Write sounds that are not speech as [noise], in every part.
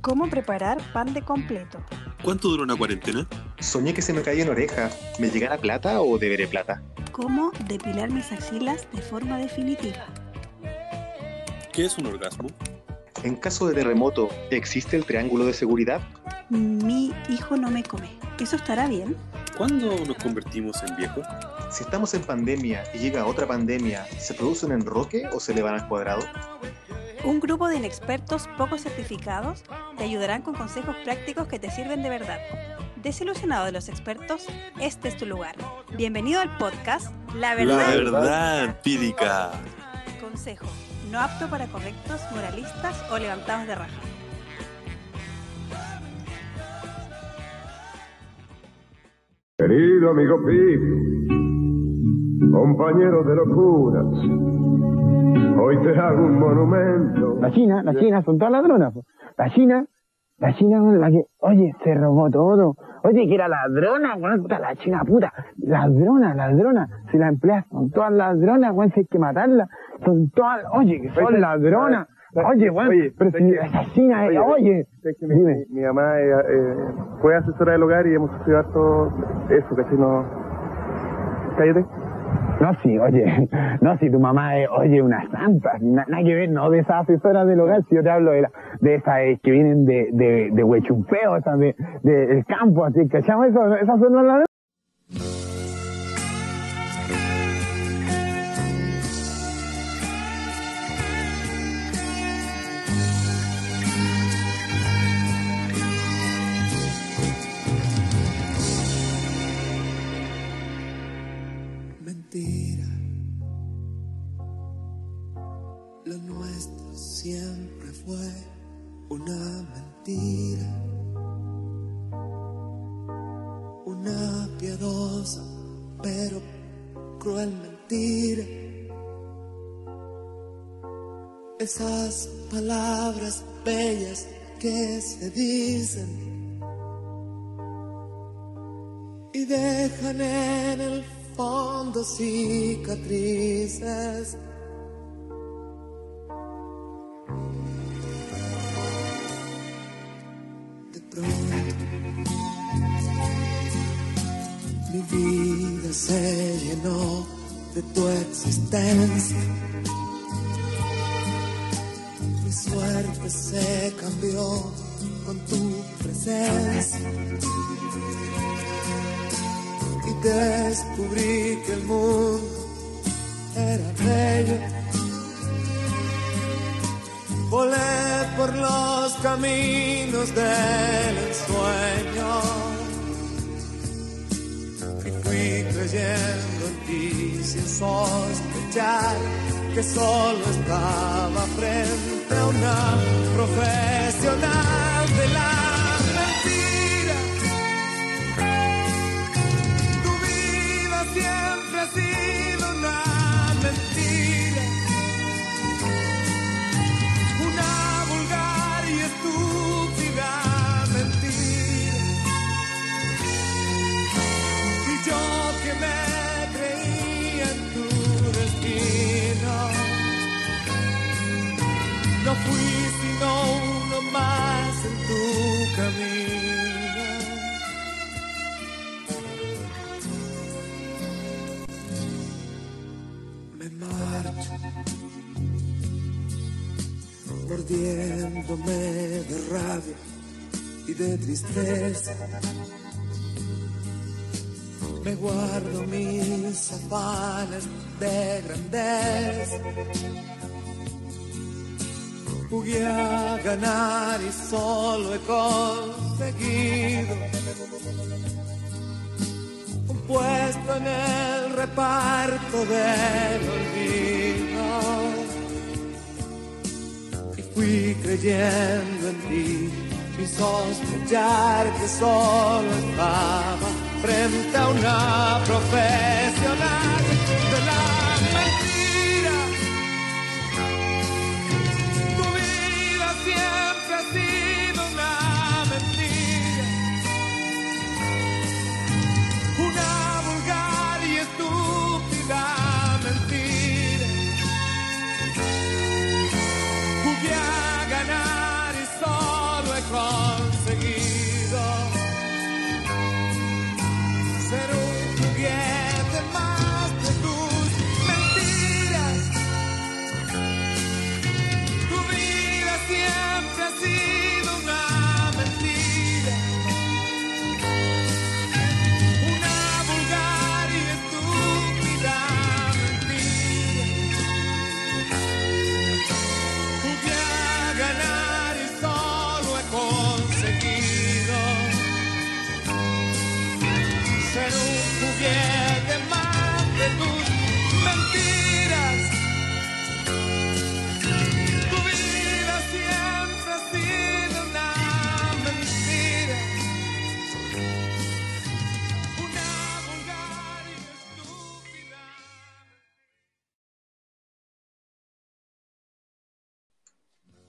¿Cómo preparar pan de completo? ¿Cuánto dura una cuarentena? Soñé que se me caía en oreja. ¿Me llegará plata o deberé plata? ¿Cómo depilar mis axilas de forma definitiva? ¿Qué es un orgasmo? En caso de terremoto, ¿existe el triángulo de seguridad? Mi hijo no me come. ¿Eso estará bien? ¿Cuándo nos convertimos en viejos? Si estamos en pandemia y llega otra pandemia, ¿se produce un enroque o se le van al cuadrado? Un grupo de inexpertos poco certificados te ayudarán con consejos prácticos que te sirven de verdad. Desilusionado de los expertos, este es tu lugar. Bienvenido al podcast La Verdad. La verdad empírica. Consejo, no apto para correctos, moralistas o levantados de raja. Querido amigo Pip, compañero de locuras, hoy te hago un monumento. La China, la China, son todas ladronas. po. La China, la China, la que, oye, se robó todo. Oye, que era ladrona, weón, puta, la China puta. Ladrona, ladrona. Si la empleas, son todas ladronas, weón, si hay que matarla. Son todas, oye, que son Oye, ladronas. oye, Oye, weón, oye, pero si eh, oye. que mi, Dime. mi- mi mamá eh, eh, fue asesora del hogar y hemos sufrido harto eso, que si no... Cállate. No, sí, oye, no, si tu mamá es, oye, una santa, na- nada que ver, no de esas asesoras del hogar, si yo te hablo de, la, de esas eh, que vienen de, de, de huechumpeo, de, de, del campo, así, ¿cachamos eso? Esas son las Lo nuestro siempre fue una mentira. Una piadosa pero cruel mentira. Esas palabras bellas que se dicen y dejan en el fondo cicatrices. De pronto, mi vida se llenó de tu existencia. Mi suerte se cambió con tu presencia descubrí que el mundo era bello. Volé por los caminos del ensueño y fui creyendo en ti sin sospechar que solo estaba frente a una profesional de la siempre ha sido una mentira, una vulgar y estúpida mentira. Y yo que me creía en tu destino, no fui sino uno más en tu camino. Mordiéndome de rabia y de tristeza. Me guardo mis afanes de grandeza. Jugué a ganar y solo he conseguido puesto en el reparto del olvido. Y fui creyendo en ti sin sospechar que solo estaba frente a una profesional de la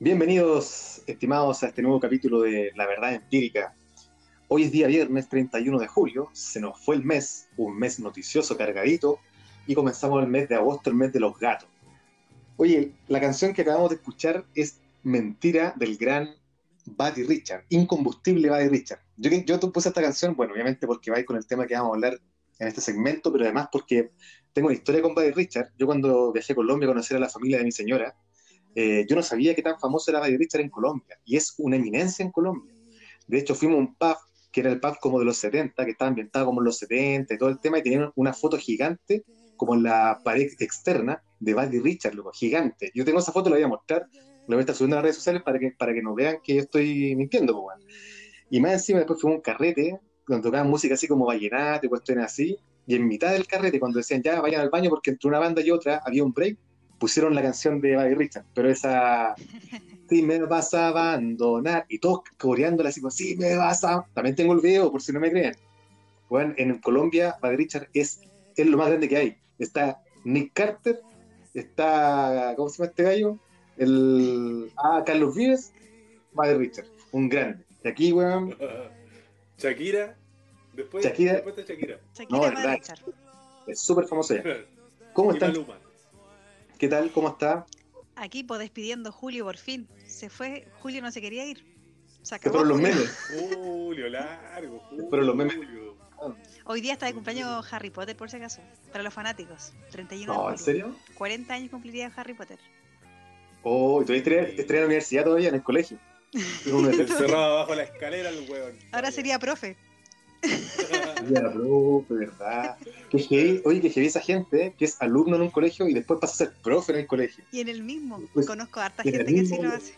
Bienvenidos, estimados, a este nuevo capítulo de La Verdad Empírica. Hoy es día viernes 31 de julio, se nos fue el mes, un mes noticioso cargadito, y comenzamos el mes de agosto, el mes de los gatos. Oye, la canción que acabamos de escuchar es Mentira del gran Buddy Richard, incombustible Buddy Richard. Yo, yo puse esta canción, bueno, obviamente porque va con el tema que vamos a hablar en este segmento, pero además porque tengo una historia con Buddy Richard. Yo cuando viajé a Colombia a conocer a la familia de mi señora, eh, yo no sabía qué tan famoso era Buddy Richard en Colombia, y es una eminencia en Colombia. De hecho, fuimos a un pub, que era el pub como de los 70, que estaba ambientado como en los 70 y todo el tema, y tenían una foto gigante, como en la pared externa, de Buddy Richard, loco, gigante. Yo tengo esa foto, la voy a mostrar, la voy a estar subiendo a las redes sociales para que, para que nos vean que yo estoy mintiendo, bueno. Y más encima después fuimos a un carrete, donde tocaban música así como vallenato cuestiones así, y en mitad del carrete, cuando decían ya vayan al baño porque entre una banda y otra había un break, pusieron la canción de Buddy Richard, pero esa si me vas a abandonar, y todos coreándola así como, si me vas a... También tengo el video, por si no me creen. Bueno, en Colombia, Buddy Richard es, es lo más grande que hay. Está Nick Carter, está, ¿cómo se llama este gallo? El, ah, Carlos Vives, Buddy Richard, un grande. Y aquí, weón, Shakira. Después, Shakira. después de Shakira. Shakira No. Richard. es súper famoso ya. ¿Cómo Y están? Maluma. ¿Qué tal? ¿Cómo está? Aquí pues despidiendo Julio por fin. Se fue, Julio no se quería ir. Se ¿Qué acabó fueron los Julio. memes? Julio, largo. [laughs] Julio. Pero los memes- Hoy día está de cumpleaños Harry Potter por si acaso. Para los fanáticos. 31 de No, ¿en serio? 40 años cumpliría Harry Potter. Oh, y todavía estrella estrella en la universidad todavía, en el colegio. [laughs] Encerrado bajo la escalera el weón. Ahora sería profe. [laughs] Ya, profe, ¿verdad? Qué heavy, oye, que heavy esa gente ¿eh? que es alumno en un colegio y después pasa a ser profe en el colegio. Y en el mismo. Pues, Conozco a harta gente que sí lo hace.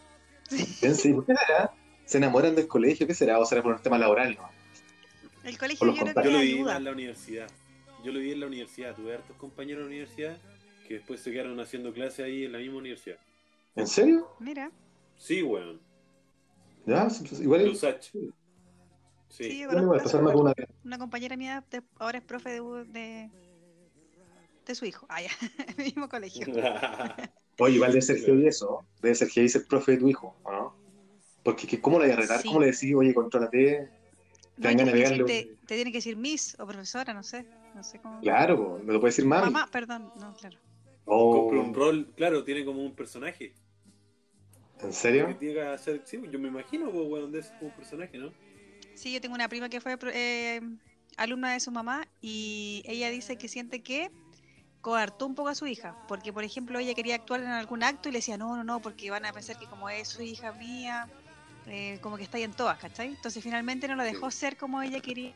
Pensé, ¿y ¿por qué será? ¿Se enamoran del colegio? ¿Qué será? ¿O será por un tema laboral? No? El colegio yo creo contactos. que Yo lo vi ayuda. en la universidad. Yo lo vi en la universidad. Tuve hartos compañeros en la universidad que después se quedaron haciendo clase ahí en la misma universidad. ¿En serio? Mira. Sí, weón. Ya, sí, pues, igual. Lusach. Sí, Sí. yo Bueno, conozco a pasarme con una. una compañera mía de- ahora es profe de, de, de su hijo. Ah, ya. [laughs] En el mismo colegio. [laughs] Oye, igual debe ser heavy eso. Debe ser heavy ser profe de tu hijo, ¿o no? Porque, que, ¿cómo le voy a retar? Sí. ¿Cómo le decís, oye, contrólate? No, de que pegarle decirte- te tiene que decir Miss o profesora, no sé. No sé cómo. Claro, me lo puede decir mami. Mamá, perdón. No, claro. Oh, Compra un rol, claro, tiene como un personaje. ¿En Que serio? tiene que hacer, sí, yo me imagino, pues, weón, de ese como un personaje, ¿no? Sí, yo tengo una prima que fue eh, alumna de su mamá y ella dice que siente que coartó un poco a su hija, porque por ejemplo ella quería actuar en algún acto y le decía, no, no, no, porque van a pensar que como es su hija mía, eh, como que está ahí en todas, ¿cachai? Entonces finalmente no la dejó ser como ella quería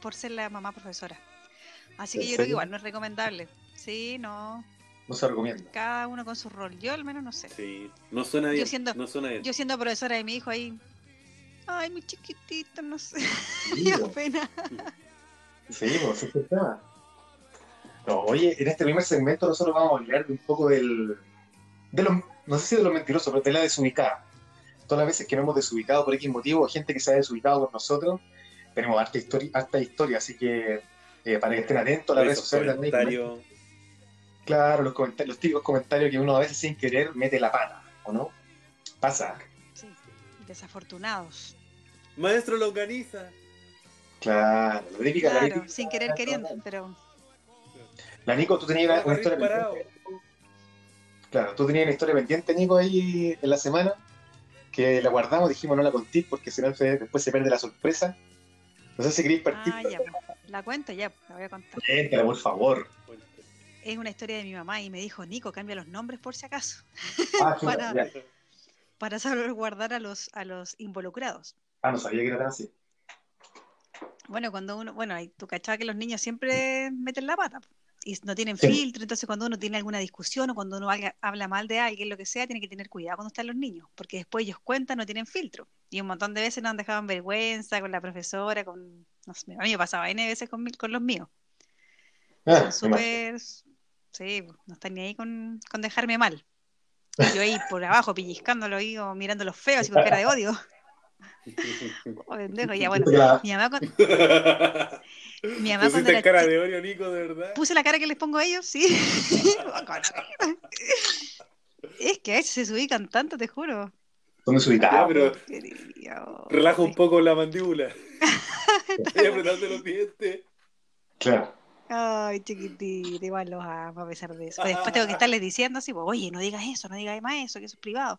por ser la mamá profesora. Así que ¿En yo creo que serio? igual no es recomendable. Sí, no, No se recomienda. cada uno con su rol. Yo al menos no sé. Sí. No suena bien. siendo- no suena bien. Yo siendo profesora de mi hijo ahí, ay, mi chiquitito, no sé, Sí, [laughs] po. pena. Sí, pues, es tema. No, oye, en este primer segmento nosotros vamos a hablar de un poco del. de los, no sé si de los mentirosos, pero de la desubicada. Todas las veces que nos hemos desubicado por X motivo, o gente que se ha desubicado con nosotros, tenemos harta historia, harta historia así que eh, para que estén atentos a las redes sociales también. Claro, los, comentarios, los típicos comentarios que uno a veces sin querer mete la pata, ¿o no? Pasa. Desafortunados. Maestro lo organiza. Claro, la típica, la Claro, típica- sin querer queriendo, pero La Nico, tú tenías una, historia parado. pendiente. Claro, tú tenías una historia pendiente, Nico, ahí en la semana, que la guardamos, dijimos no la conté porque si no después se pierde la sorpresa. No sé si queréis partir. ah, ya, pues, la cuento ya, la voy a contar. Cuéntala, por favor. Es una historia de mi mamá y me dijo, Nico, cambia los nombres por si acaso, Ah, chuta, [laughs] Para- ya. Para saber guardar a los, a los involucrados. Ah, no sabía que era tan así. Bueno, cuando uno, bueno, tú cachabas que los niños siempre meten la pata y no tienen Sí. filtro, entonces cuando uno tiene alguna discusión o cuando uno habla, habla mal de alguien, lo que sea, tiene que tener cuidado cuando están los niños, porque después ellos cuentan, no tienen filtro. Y un montón de veces nos han dejado en vergüenza con la profesora, con, no sé, a mí me pasaba N veces con, con los míos. Ah, Son súper, sí, no están ni ahí con, con dejarme mal. Y yo ahí por abajo pellizcándolo ahí o mirando los feos y con cara de odio. [laughs] Oh, pendejo, ya bueno. Mi mamá, cuan- mi mamá cuando [laughs] era cara de Oreo, Nico, de verdad. puse la cara que les pongo a ellos, sí. [laughs] es que a veces se subican tanto, te juro. Son desubicados. Pero relaja un poco la mandíbula. Estoy apretando los dientes. Claro. Ay, chiquitito, igual los amo a pesar de eso. Después tengo que estarles diciendo así, pues, oye, no digas eso, no digas más eso, que eso es privado.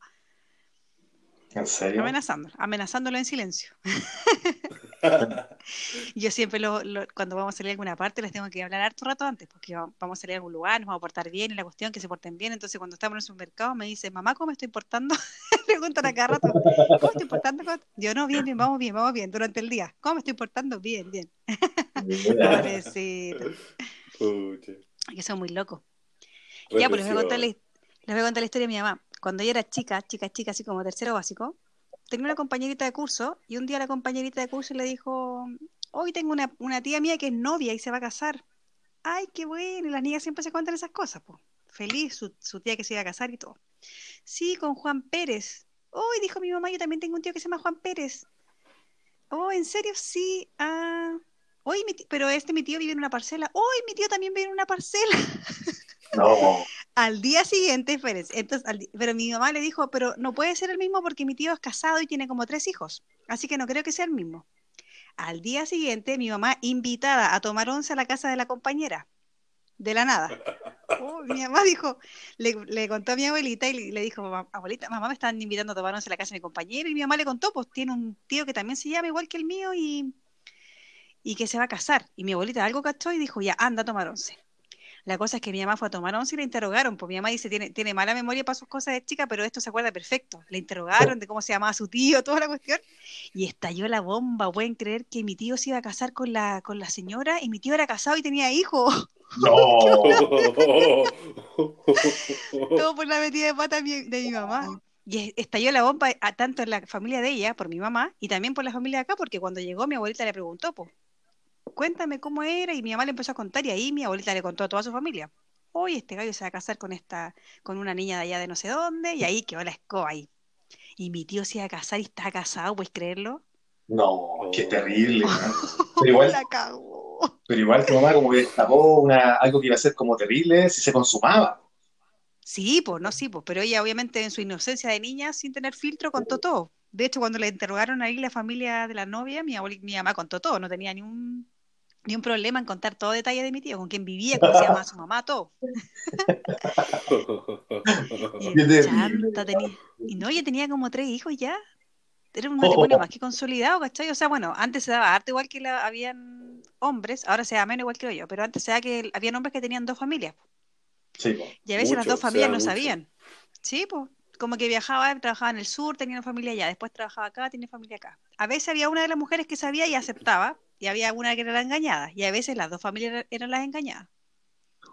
¿En serio? Amenazando, amenazándolo en silencio. [laughs] Yo siempre, lo, lo- cuando vamos a salir a alguna parte, les tengo que hablar harto rato antes, porque va- vamos a salir a algún lugar, nos vamos a portar bien, y la cuestión que se porten bien. Entonces, cuando estamos en el supermercado, me dicen, mamá, ¿cómo me estoy portando? [laughs] Preguntan a cada rato, ¿cómo estoy portando? ¿Cómo-?" Yo, no, bien, bien, vamos bien, vamos bien, durante el día. ¿Cómo me estoy portando? Bien, bien. [laughs] Pobrecito. Que son muy locos. Ya, pues les voy, a contar la, les voy a contar la historia de mi mamá. Cuando yo era chica, chica, chica, así como tercero básico, tenía una compañerita de curso y un día la compañerita de curso le dijo, hoy tengo una, tía mía que es novia y se va a casar. Ay, qué bueno, y las niñas siempre se cuentan esas cosas, pues. Feliz su, tía que se iba a casar y todo. Sí, con Juan Pérez. Hoy dijo mi mamá, yo también tengo un tío que se llama Juan Pérez. Oh, ¿en serio? Sí. Ah. Hoy mi ti- pero este mi tío vive en una parcela. Hoy mi tío también vive en una parcela. [laughs] No. [laughs] Al día siguiente, espérense, entonces, al pero mi mamá le dijo, pero no puede ser el mismo porque mi tío es casado y tiene como tres hijos, así que no creo que sea el mismo. Al día siguiente, mi mamá invitada a tomar once a la casa de la compañera, de la nada. [laughs] Oh, mi mamá dijo, le, le contó a mi abuelita y le, le dijo, "Mam- abuelita, mamá me están invitando a tomar once a la casa de mi compañera y mi mamá le contó, pues tiene un tío que también se llama igual que el mío y, y que se va a casar. Y mi abuelita algo cachó y dijo, ya, anda a tomar once. La cosa es que mi mamá fue a tomar once y la interrogaron, pues mi mamá dice, tiene, tiene mala memoria para sus cosas de chica, pero esto se acuerda perfecto. La interrogaron de cómo se llamaba su tío, toda la cuestión, y estalló la bomba. Pueden creer que mi tío se iba a casar con la, con la señora y mi tío era casado y tenía hijos. No. [laughs] Todo por la metida de pata de mi, de mi mamá. Y es- estalló la bomba a- tanto en la familia de ella, por mi mamá, y también por la familia de acá, porque cuando llegó mi abuelita le preguntó, pues, cuéntame cómo era, y mi mamá le empezó a contar, y ahí mi abuelita le contó a toda su familia. Oye, este gallo se va a casar con esta, con una niña de allá de no sé dónde, y ahí quedó la escoba ahí. Y mi tío se iba a casar y está casado, ¿puedes creerlo? No, qué terrible. ¿no? Pero igual, [laughs] La cagó. pero igual tu mamá como que destapó una, algo que iba a ser como terrible si se consumaba. Sí, pues, no, sí, pues, pero ella obviamente en su inocencia de niña, sin tener filtro, contó todo. De hecho, cuando le interrogaron ahí la familia de la novia, mi mi mamá contó todo, no tenía ni un, ni un problema en contar todo detalle de mi tío, con quién vivía, cómo se llamaba su mamá, todo. [laughs] Y chanta tenía, y no, ella tenía como tres hijos ya. Era un matrimonio Oh. más que consolidado, ¿cachai? O sea, bueno, antes se daba harto igual que la, habían hombres, ahora se da menos igual que yo, pero antes se da que habían hombres que tenían dos familias. Sí. Y a veces las dos familias no mucho. sabían. Sí, pues, como que viajaba, trabajaba en el sur, tenía una familia allá, después trabajaba acá, tenía familia acá. A veces había una de las mujeres que sabía y aceptaba, y había una que era la engañada, y a veces las dos familias eran- eran las engañadas.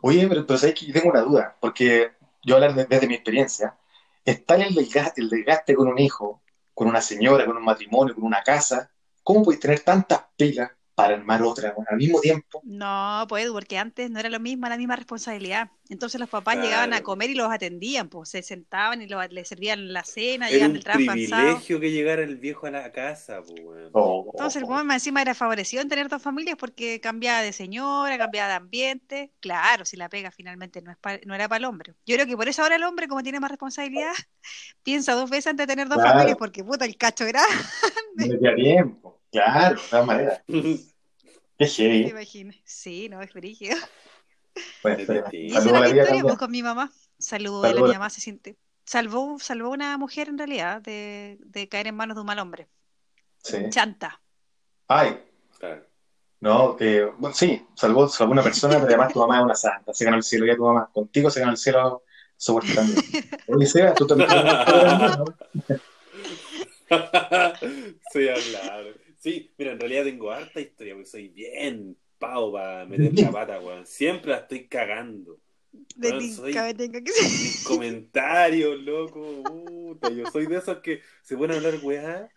Oye, pero, que yo tengo una duda, porque yo hablar de- desde mi experiencia, es tal el desgaste, el desgaste con un hijo, con una señora, con un matrimonio, con una casa, ¿cómo puedes tener tantas pilas para armar otra al mismo tiempo? No, pues, porque antes no era lo mismo, la misma responsabilidad. Entonces los papás llegaban a comer y los atendían, pues, se sentaban y lo- les servían la cena, Era llegaban un del trabajo privilegio que llegara el viejo a la casa, po, weón. Oh, Entonces el más encima era favorecido en tener dos familias porque cambiaba de señora, cambiaba de ambiente. Claro, si la pega finalmente no, es pa- no era para el hombre. Yo creo que por eso ahora el hombre, como tiene más responsabilidad, [laughs] piensa dos veces antes de tener dos Claro. familias porque puta el cacho [laughs] grande, no tiempo. Claro, de todas maneras. [laughs] [laughs] Qué te heavy. imaginas. Sí, no, es brígido. Bueno. Y esa Saludos era a la mi vida historia pues, con mi mamá. Saludos, Saludos. mi mamá se siente. Salvó, salvó una mujer en realidad de, de caer en manos de un mal hombre. Sí. Chanta. Ay, Claro. no, eh, bueno, sí, salvó, salvó una persona, pero además tu mamá es una santa. Se ganó el cielo ya tu mamá. Contigo se ganó el cielo soporte también. [laughs] Oye, Seba, tú también [laughs] sí, hablar. Sí, mira, en realidad tengo harta historia, porque soy bien pavo para meter la pata, weón. Siempre la estoy cagando. De Bueno, soy- que. Mis comentarios, loco, puta. Yo soy de esos que se a hablar weá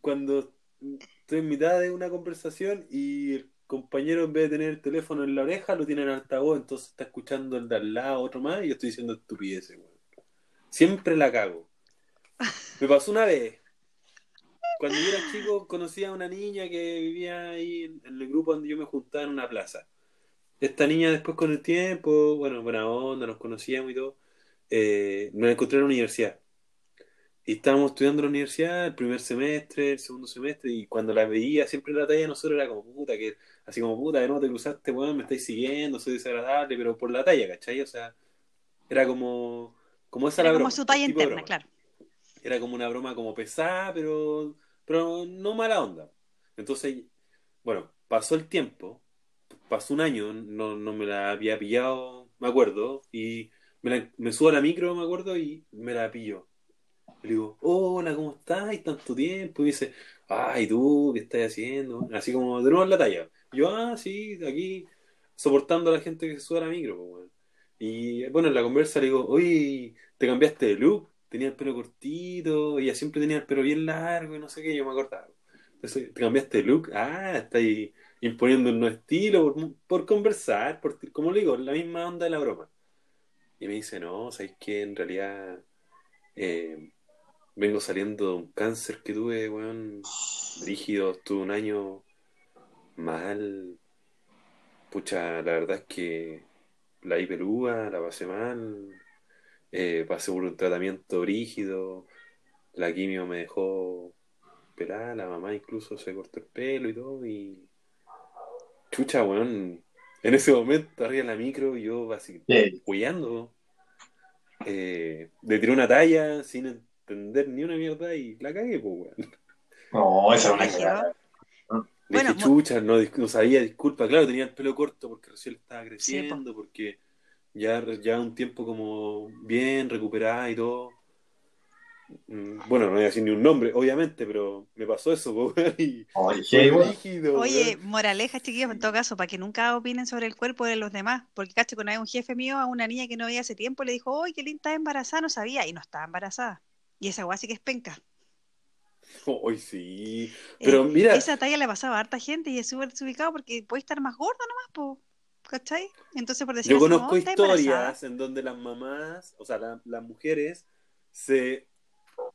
cuando estoy en mitad de una conversación y el compañero en vez de tener el teléfono en la oreja lo tiene en altavoz, entonces está escuchando el de al lado, otro más, y yo estoy diciendo estupideces, weón. Siempre la cago. Me pasó una vez. Cuando yo era chico conocí a una niña que vivía ahí en, el grupo donde yo me juntaba en una plaza. Esta niña después con el tiempo, bueno, buena onda, nos conocíamos y todo. eh, me la encontré en la universidad. Y estábamos estudiando en la universidad el primer semestre, el segundo semestre, y cuando la veía siempre en la talla nosotros era como puta, que así como puta, de no te cruzaste, weón, me estáis siguiendo, soy desagradable, pero por la talla, ¿cachai? O sea, era como, como esa Era la como broma, su talla interna, claro. Era como una broma como pesada, pero, pero no mala onda. Entonces, bueno, pasó el tiempo, pasó un año, no, no me la había pillado, me acuerdo, y me, la- me subo a la micro, me acuerdo, y me la pillo. Le digo, hola, ¿cómo estás? Tanto tiempo. Y dice, ay, tú, ¿qué estás haciendo? Así como de nuevo en la talla. Yo, ah, sí, aquí, soportando a la gente que se sube a la micro, pues. Y bueno, en la conversa le digo, oye, ¿te cambiaste de look? Tenía el pelo cortito, ella siempre tenía el pelo bien largo y no sé qué, yo me acordaba. Entonces, ¿te cambiaste de look? Ah, está ahí imponiendo un nuevo estilo por, por conversar, por, como le digo, la misma onda de la broma. Y me dice, no, ¿sabes qué? En realidad eh, vengo saliendo de un cáncer que tuve, weón, rígido, estuve un año mal. Pucha, la verdad es que la vi pelúa, la pasé mal, eh, pasé por un tratamiento rígido, la quimio me dejó pelada, la mamá incluso se cortó el pelo y todo, y chucha, weón, en ese momento arriba en la micro, yo así, Sí. hueando, eh, le tiré una talla sin entender ni una mierda y la cagué, pues, weón. No, esa es una Bueno, chucha, no, dis- no sabía, disculpa. Claro, tenía el pelo corto porque recién estaba creciendo, porque ya, ya un tiempo como bien recuperada y todo. Mm, Bueno, no voy a decir ni un nombre, obviamente, pero me pasó eso, po, [laughs] weón, y Oye, rígido, Oye, moraleja, chiquillos, en todo caso, para que nunca opinen sobre el cuerpo de los demás. Porque, cacho, con un jefe mío a una niña que no veía hace tiempo le dijo, ¡Uy, qué linda está embarazada! No sabía, y no estaba embarazada. Y esa guay sí que es penca. Hoy sí. Pero Eh, mira, Esa talla le pasaba a harta gente y es súper desubicado porque puede estar más gorda nomás, po, ¿cachai? Entonces, por decir yo así como, conozco "Oh, está embarazada". historias en donde las mamás, o sea, la- las mujeres, se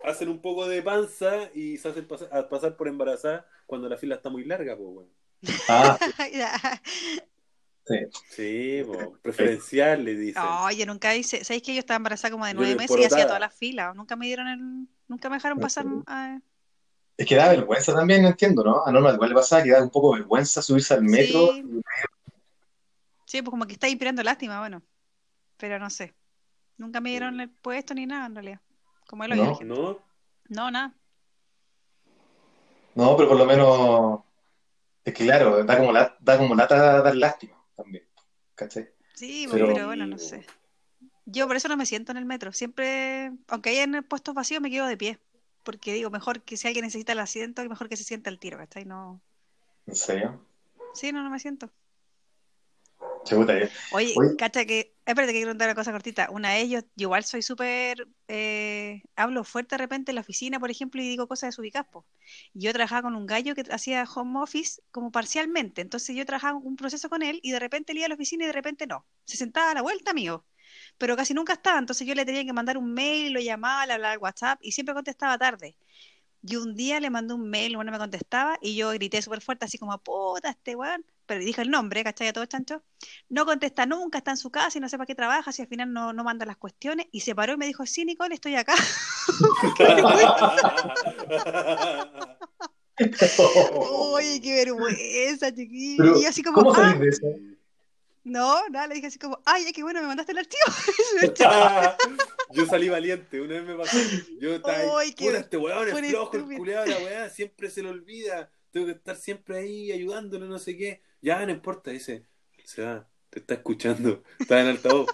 hacen un poco de panza y se hacen pasar, a pasar por embarazada cuando la fila está muy larga, pues. Ah, [laughs] Ya. Sí, po, preferencial le dicen. No, yo nunca hice, ¿sabéis que yo estaba embarazada como de nueve meses y hacía todas las filas? Nunca me dieron el, nunca me dejaron pasar. es que da vergüenza también, no entiendo, ¿no? A Norma igual le pasaba que da un poco vergüenza subirse al metro. Sí. Sí, pues como que está inspirando lástima, bueno. Pero no sé. Nunca me dieron el puesto ni nada, en realidad. Como él lo No. ¿No? No, nada. No, pero por lo menos. Es que claro, da como, la, da como lata dar lástima también. ¿Cachai? Sí, pues, Pero- pero bueno, no sé. Yo por eso no me siento en el metro. Siempre, aunque haya en puestos vacíos, me quedo de pie. Porque digo, mejor que si alguien necesita el asiento, mejor que se sienta al tiro, ¿cachai? No. ¿En serio? Sí, no, no me siento. Oye, Oye. cacha que, espérate que quiero contar una cosa cortita. Una de ellos, yo igual soy súper, eh, hablo fuerte de repente en la oficina, por ejemplo, y digo cosas desubicadas, po. Y Yo trabajaba con un gallo que hacía home office como parcialmente, entonces yo trabajaba un proceso con él y de repente él iba a la oficina y de repente no. Se sentaba a la vuelta mío, pero casi nunca estaba, entonces yo le tenía que mandar un mail, lo llamaba, le hablaba al WhatsApp y siempre contestaba tarde. Y un día le mandé un mail, bueno, me contestaba y yo grité súper fuerte, así como, puta, este weón. Pero dije el nombre, ¿cachai? A todo chancho. No contesta nunca, está en su casa y no sé para qué trabaja, si al final no, no manda las cuestiones. Y se paró y me dijo, sí, Nicole, estoy acá. [laughs] [laughs] Oye, qué vergüenza, chiquillo. Y yo así como, ¿Cómo ah, de eso? No, nada, le dije así como, ay, qué bueno, me mandaste el archivo. [laughs] [laughs] Yo salí valiente, una vez me pasó. Yo estaba ahí, Ay, qué puta, este weón es flojo, el culeado, la weá, siempre se le olvida. Tengo que estar siempre ahí ayudándole, no sé qué. Ya, no importa, dice, se va, te está escuchando, está en altavoz.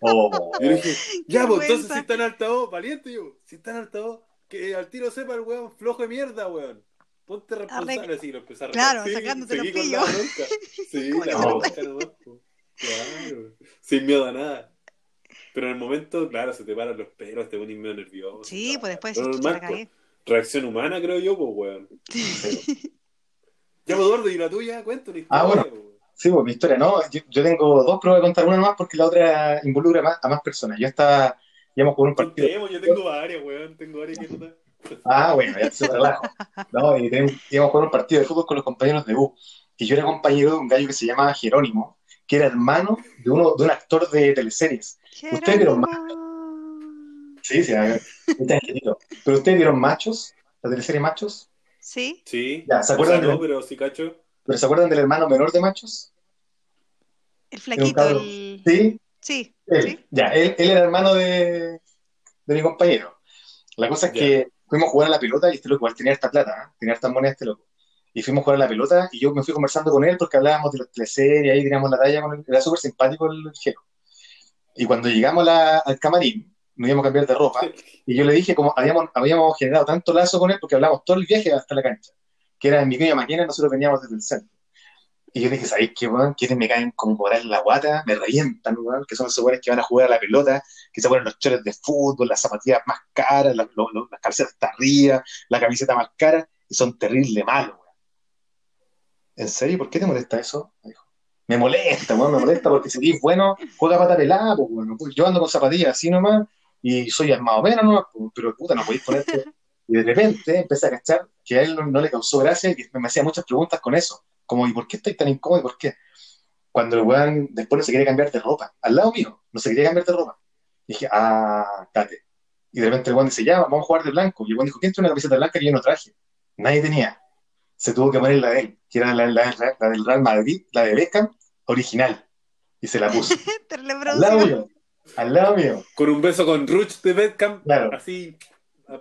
Oh, Yo le dije, ya, pues entonces si está en altavoz, valiente yo, si está en altavoz, que al tiro sepa el weón flojo de mierda, weón. Ponte responsable así, lo empecé a Claro, sacándote los pillos. Sí, [laughs] la bronca nomás, po. Claro, sin miedo a nada. Pero en el momento, claro, se te paran los pelos, te pones medio nervioso. Sí, pues después Pero la normal, po. Reacción humana, creo yo, pues, weón. [laughs] Ya, pues, Eduardo, ¿y la tuya? Cuéntame. Ah, bueno. po. Sí, pues mi historia, ¿no? Yo, yo tengo dos, pero voy a contar una nomás porque la otra involucra más, a más personas. Yo estaba, íbamos con un partido. Contemos, yo tengo varias, weón. Tengo varias que notar. Ah, bueno, ya se relajo. No, y íbamos a jugar un partido de fútbol con los compañeros de U. Y yo era compañero de un gallo que se llama Jerónimo, que era hermano de uno, de un actor de teleseries. Usted, pero Jerónimo. Sí, sí, angelito. Pero ustedes vieron Machos, la teleserie Machos. ¿Sí? Sí. Ya, ¿se O acuerdan sea, no, de- pero sí cacho. ¿Pero se acuerdan del hermano menor de Machos? El flaquito, el... Sí, Sí, él. sí. Ya, él, él era hermano de, de mi compañero. La cosa es Ya. que fuimos a jugar a la pelota y este loco igual tenía esta plata, ¿eh? tenía esta moneda este loco. Y fuimos a jugar a la pelota y yo me fui conversando con él porque hablábamos de las teleseries, ahí teníamos la talla con él. Era súper simpático el gelo. Y cuando llegamos la- al camarín, nos íbamos a cambiar de ropa y yo le dije, como habíamos, habíamos generado tanto lazo con él porque hablábamos todo el viaje hasta la cancha, que era en mi máquina, nosotros veníamos desde el centro. Y yo dije, ¿sabéis qué, weón? Quienes me caen como por en la guata, me revientan, weón, que son esos weones que van a jugar a la pelota, que se ponen los chores de fútbol, las zapatillas más caras, las, calcetas hasta arriba, la camiseta más cara, y son terrible malos. ¿En serio? ¿Por qué te molesta eso? Me dijo. Me molesta, weón, me molesta porque si eres bueno, juega pata pelada, pues. Pues Yo ando con zapatillas así nomás, y soy más o menos nomás, pero puta, no podéis ponerte. Y de repente empecé a cachar que a él no, le causó gracia y me hacía muchas preguntas con eso. Como, ¿y por qué estáis tan incómodo? ¿Y por qué? Cuando el weón después no se quería cambiar de ropa, al lado mío, no se quería cambiar de ropa. dije, ah, tate. Y de repente el weón dice, ya, vamos a jugar de blanco. Y el weón dijo, ¿quién tiene una camiseta blanca que yo no traje? Nadie tenía. Se tuvo que poner la de él, que era la, la- la- la del Real Madrid, la de Beckham, original. Y se la puso. [laughs] Al lado mío. Al lado mío. Con un beso con Ruch de Beckham. Claro. Así,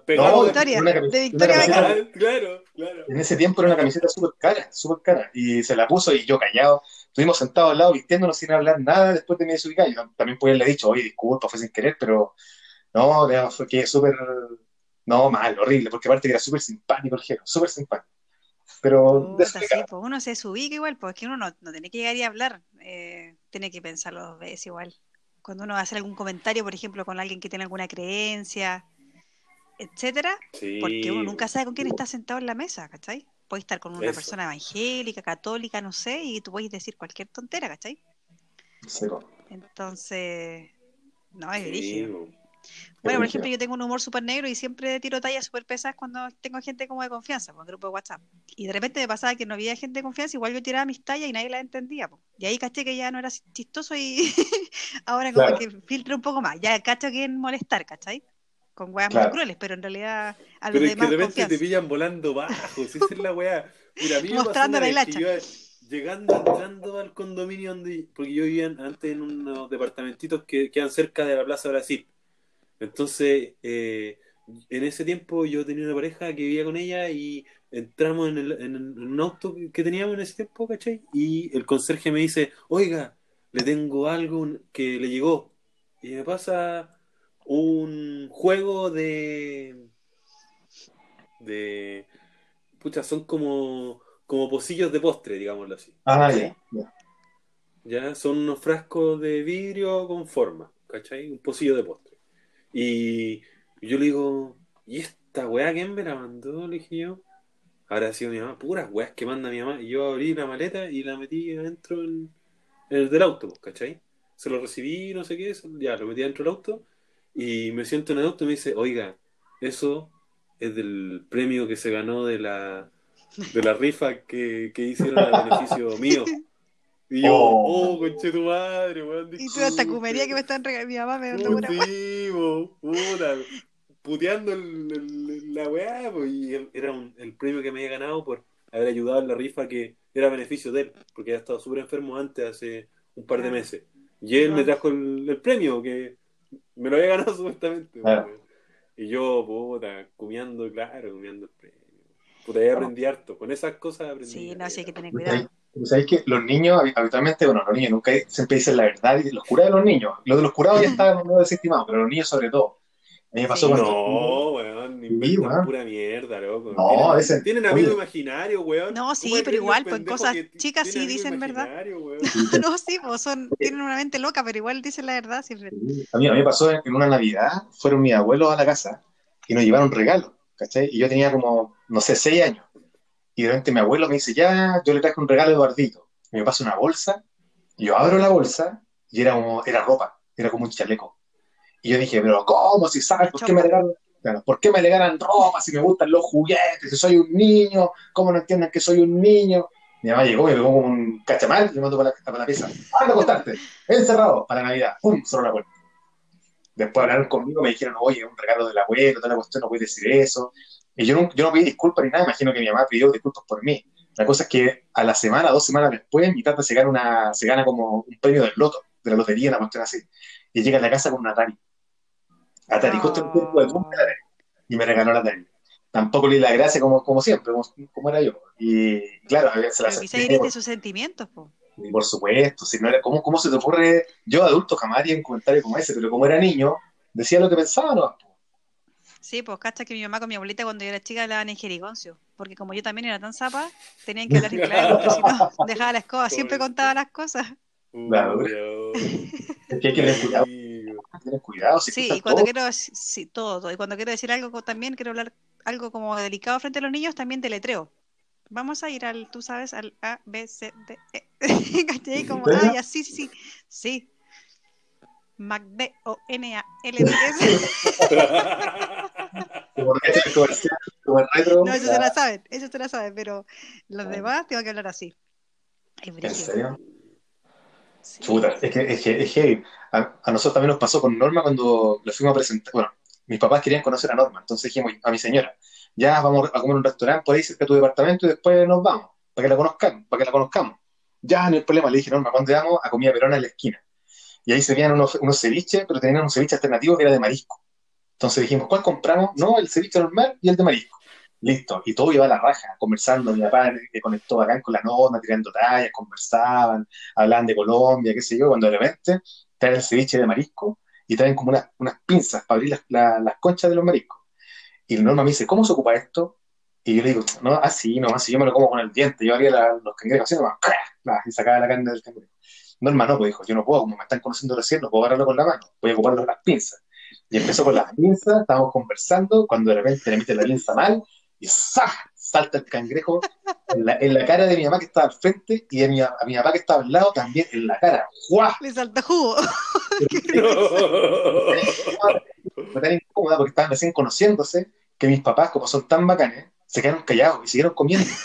pegado. No, Victoria, una de Victoria Beckham. Ah, claro, claro. En ese tiempo era una camiseta súper cara, súper cara. Y se la puso y yo callado. Estuvimos sentados al lado vistiéndonos sin hablar nada después de mi desubicar. Yo también podía haberle dicho, oye, disculpa, fue sin querer, pero no, fue que súper, no, mal, horrible, porque aparte que era súper simpático el gero, súper simpático. Pero Puta, sí, pues uno se desubica igual, es que uno no, no tiene que llegar y hablar, eh, tiene que pensarlo dos veces igual. Cuando uno hacer algún comentario, por ejemplo, con alguien que tiene alguna creencia, etcétera, Sí. porque uno nunca sabe con quién está sentado en la mesa, ¿cachai? Puede estar con una Eso. persona evangélica, católica, no sé, y tú puedes decir cualquier tontera, ¿cachai? Sí. Entonces, no, es Sí. Bueno, por ejemplo, yo tengo un humor súper negro y siempre tiro tallas súper pesadas cuando tengo gente como de confianza, por grupo de WhatsApp. Y de repente me pasaba que no había gente de confianza, igual yo tiraba mis tallas y nadie las entendía. po. Y ahí caché que ya no era chistoso y [laughs] ahora como Claro. que filtro un poco más. Ya cacho que en molestar, ¿cachai? Con weas Claro. muy crueles, pero en realidad a los Pero es que demás de repente te pillan volando bajo, si esa es la weá. Mira, a mí [laughs] Mostrando la hilacha. llegando, entrando al condominio donde, porque yo vivía antes en unos departamentitos que quedan cerca de la Plaza Brasil. Entonces, eh, en ese tiempo yo tenía una pareja que vivía con ella y entramos en, el, en, un auto que teníamos en ese tiempo, ¿cachai? Y el conserje me dice, oiga, le tengo algo que le llegó. Y me pasa un juego de... de... Pucha, son como, como pocillos de postre, digámoslo así. Ah, ya, ya. Ya son unos frascos de vidrio con forma, ¿cachai? Un pocillo de postre. Y yo le digo, ¿y esta weá quién me la mandó? Le dije yo. Habrá sido mi mamá, puras weas que manda mi mamá. Y yo abrí la maleta y la metí adentro en, en el del auto, pues, ¿cachai? Se lo recibí, no sé qué, ya lo metí dentro del auto. Y me siento en el auto y me dice, oiga, eso es del premio que se ganó de la, de la rifa que, que hicieron a [laughs] beneficio mío. Y yo, Oh. oh, conche tu madre, weón. Y esta disculpe". cumería que me están regalando mi mamá me bo, puta, puteando el- el- la weá, po, y el- era un- el premio que me había ganado por haber ayudado en la rifa que era a beneficio de él, porque había estado súper enfermo antes, hace un par de meses. Y él me trajo el, el premio, que me lo había ganado [laughs] supuestamente. Claro. Y yo, puta, comiendo, claro, comiendo el premio. Puta, ahí aprendí harto. Con esas cosas aprendí. Sí, no, sí hay que tener ¿Sabéis- cuidado. ¿Sabéis que los niños habi- habitualmente, bueno, los niños nunca siempre dicen la verdad, y los curados de los niños, lo de los curados ya [laughs] está no desestimado, pero los niños sobre todo. A mí me pasó Sí. cuando... No, weón, inventan weón. pura mierda, loco. No, tienen, ese- tienen amigos oye. imaginarios, weón. No, sí, ¿Cómo es pero igual, los pues, cosas chicas sí dicen verdad. [laughs] no, sí, pues son, tienen una mente loca, pero igual dicen la verdad siempre. A mí, a mí me pasó en, en una Navidad, fueron mis abuelos a la casa y nos llevaron regalos, ¿cachai? Y yo tenía como, no sé, seis años. Y de repente mi abuelo me dice, ya, yo le traje un regalo a Eduardito. Y me pasa una bolsa, yo abro la bolsa y era, era ropa, era como un chaleco. Y yo dije, pero ¿cómo? Si sabes, ¿por qué me regalan, claro, ¿por qué me regalan ropa si me gustan los juguetes? Si soy un niño, ¿cómo no entienden que soy un niño? Mi mamá llegó me pegó un cachamal y me mandó para la, la pieza. ¡Anda a acostarte! Encerrado para Navidad. ¡Pum! Cerró la puerta. Después hablaron conmigo, me dijeron, oye, un regalo del abuelo, toda la cuestión, no puedes decir eso. Y yo no, yo no pedí disculpas ni nada, imagino que mi mamá pidió disculpas por mí. La cosa es que a la semana, dos semanas después, mi tata se gana, una, se gana como un premio del loto, de la lotería, una cuestión así. Y llega a la casa con un Atari. Atari, justo en el tiempo de punta, y me regaló la Atari. Tampoco le di la gracia como, como siempre, como, como era yo. Y claro, se la sentí, sus sentimientos, po. y por supuesto, si no era, ¿cómo, ¿cómo se te ocurre? Yo adulto jamás haría un comentario como ese, pero como era niño, decía lo que pensaba, ¿no? Sí, pues cacha que mi mamá con mi abuelita cuando yo era chica hablaban en jerigoncio, porque como yo también era tan zapa, tenían que hablar en claro, porque si no, [laughs] dejaba la escoba, siempre contaba las cosas. Claro. [laughs] Es que hay que tener cuidado, tener. Si Sí, y cuando todo, quiero, sí, todo, todo. Y cuando quiero decir algo también, quiero hablar algo como delicado frente a los niños, también deletreo. Vamos a ir al, tú sabes, al A, B, C, D, E. [laughs] ¿Cachai? Como, ah, ya, sí, sí, sí. Magde o N A L D S. [laughs] que el retro, No, eso ya, se la saben, eso se la saben, pero los demás tengo que hablar así. ¿En serio? Sí. Chuta, es que es, que, es heavy. A, a nosotros también nos pasó con Norma cuando le fuimos a presentar. Bueno, mis papás querían conocer a Norma, entonces dijimos a mi señora, ya vamos a comer en un restaurante por ahí cerca de tu departamento y después nos vamos, para que la conozcan, para que la conozcamos. Ya no hay problema, le dije, Norma, ¿cuándo vamos? A comida perona en la esquina. Y ahí se veían unos, unos ceviches, pero tenían un ceviche alternativo que era de marisco. Entonces dijimos, ¿cuál compramos? No, el ceviche normal y el de marisco. Listo. Y todo iba a la raja, conversando. Mi papá que conectó bacán con la norma, tirando tallas, conversaban, hablaban de Colombia, qué sé yo, cuando de repente traen el ceviche de marisco y traen como unas, unas pinzas para abrir las, la- las conchas de los mariscos. Y norma me dice, ¿cómo se ocupa esto? Y yo le digo, no, así, no, así, yo me lo como con el diente. Yo abría la- los cangrejos así, nomás, y sacaba la carne del cangrejo. No, pues dijo, yo no puedo, como me están conociendo recién, no puedo agarrarlo con la mano, voy a ocuparlo con las pinzas. Y empezó con las pinzas, estábamos conversando, cuando de repente le mete la pinza mal, y ¡zah! salta el cangrejo en la, en la cara de mi mamá que estaba al frente, y de mi, a mi papá que estaba al lado también en la cara. ¡Guau! Le salta jugo. [laughs] Fue tan incómoda porque estaban recién conociéndose, que mis papás, como son tan bacanes, se quedaron callados y siguieron comiendo. [laughs]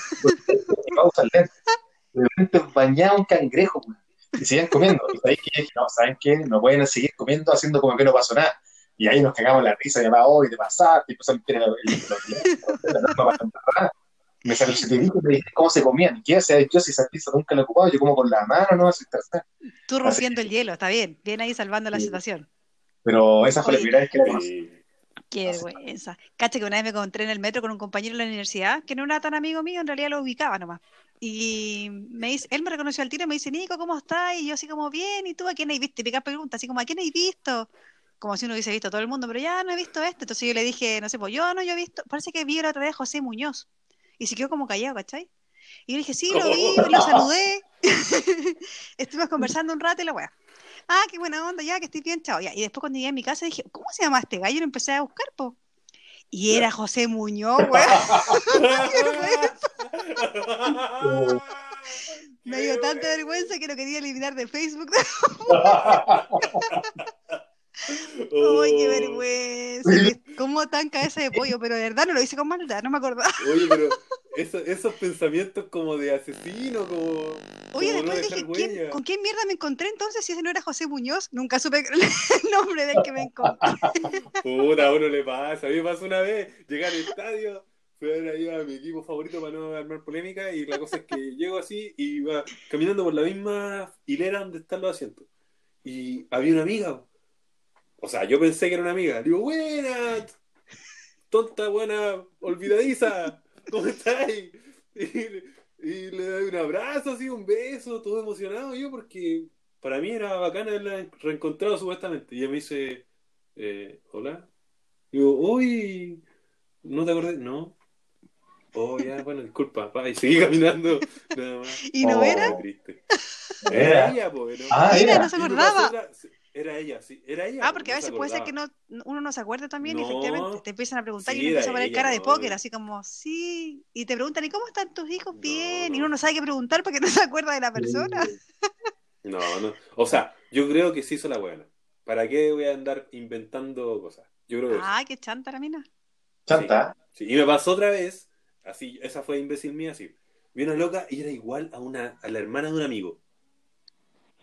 De repente bañaba un cangrejo, weón, y seguían comiendo. Y ahí que no, ¿saben qué? No pueden seguir comiendo haciendo como que no pasó nada. Y ahí nos cagamos la risa, llamaba, hoy te pasaste, y meter el, el, el-. Me salió el y me dije cómo se comían. ¿Y qué? Sea, yo si esa pizza nunca la he ocupado, yo como con la mano, no, así. Tú rompiendo el hielo, está bien. Bien ahí salvando la situación. Pero esa fue la primera vez que la conocí. Qué vergüenza. Cacha que una vez me encontré en el metro con un compañero de la universidad que no era tan amigo mío, en realidad lo ubicaba nomás. Y me dice, él me reconoció al tiro y me dice, Nico, ¿cómo estás? Y yo así como, bien, ¿y tú a quién has visto? Típica pregunta, así como, ¿a quién has visto? Como si uno hubiese visto a todo el mundo, pero ya no he visto este. Entonces yo le dije, no sé, pues yo no, yo he visto, parece que vi la otra vez a José Muñoz. Y se quedó como callado, ¿cachai? Y yo le dije, sí, lo vi, lo saludé. [laughs] Estuvimos conversando un rato y la weá. Ah, qué buena onda, ya, que estoy bien, chao. Ya. Y después cuando llegué a mi casa dije, ¿cómo se llama este gallo? Y lo empecé a buscar, po. Y era José Muñoz, weón. [laughs] [laughs] Me dio tanta vergüenza que lo quería eliminar de Facebook. [laughs] ¡Ay, qué vergüenza! ¿Cómo tan cabeza de pollo? Pero de verdad no lo hice con maldad, no me acordaba. Oye, pero [laughs] eso- esos pensamientos como de asesino, como. Oye, como después dije, ¿quién-. ¿con quién mierda me encontré entonces si ese no era José Muñoz? Nunca supe el nombre del que me encontré. Puta, a uno le pasa. A mí me pasó una vez, llegué al estadio, fui a ver ahí a mi equipo favorito para no armar polémica, y la cosa es que [laughs] llego así y iba caminando por la misma hilera donde están los asientos. Y había una amiga. O sea, yo pensé que era una amiga. Digo, buena, tonta, buena, olvidadiza, ¿cómo estáis? Y, y le doy un abrazo, así, un beso, todo emocionado yo, porque para mí era bacana haberla reencontrado supuestamente. Y ella me dice, eh, hola. Digo, uy, ¿no te acordás? No. Oh, ya, bueno, disculpa, [laughs] pa, y seguí caminando. Nada más. ¿Y no Oh. era? Era. Ella, Ah, Mira, era. no se acordaba. Era ella, sí, era ella. Ah, po, porque a no veces puede ser que no, uno no se acuerde también y efectivamente te empiezan a preguntar Sí, y uno empieza a poner ella, cara de no, póker, así como, sí, y te preguntan, ¿y cómo están tus hijos? No, Bien, y no. uno no sabe qué preguntar porque [laughs] no se acuerda de la persona. No, no. O sea, yo creo que se hizo la buena. ¿Para qué voy a andar inventando cosas? Yo creo que sí. Ay, qué chanta la mina. Chanta. Sí, y me pasó otra vez, así, esa fue imbécil mía, así. Vi una loca y era igual a una, a la hermana de un amigo.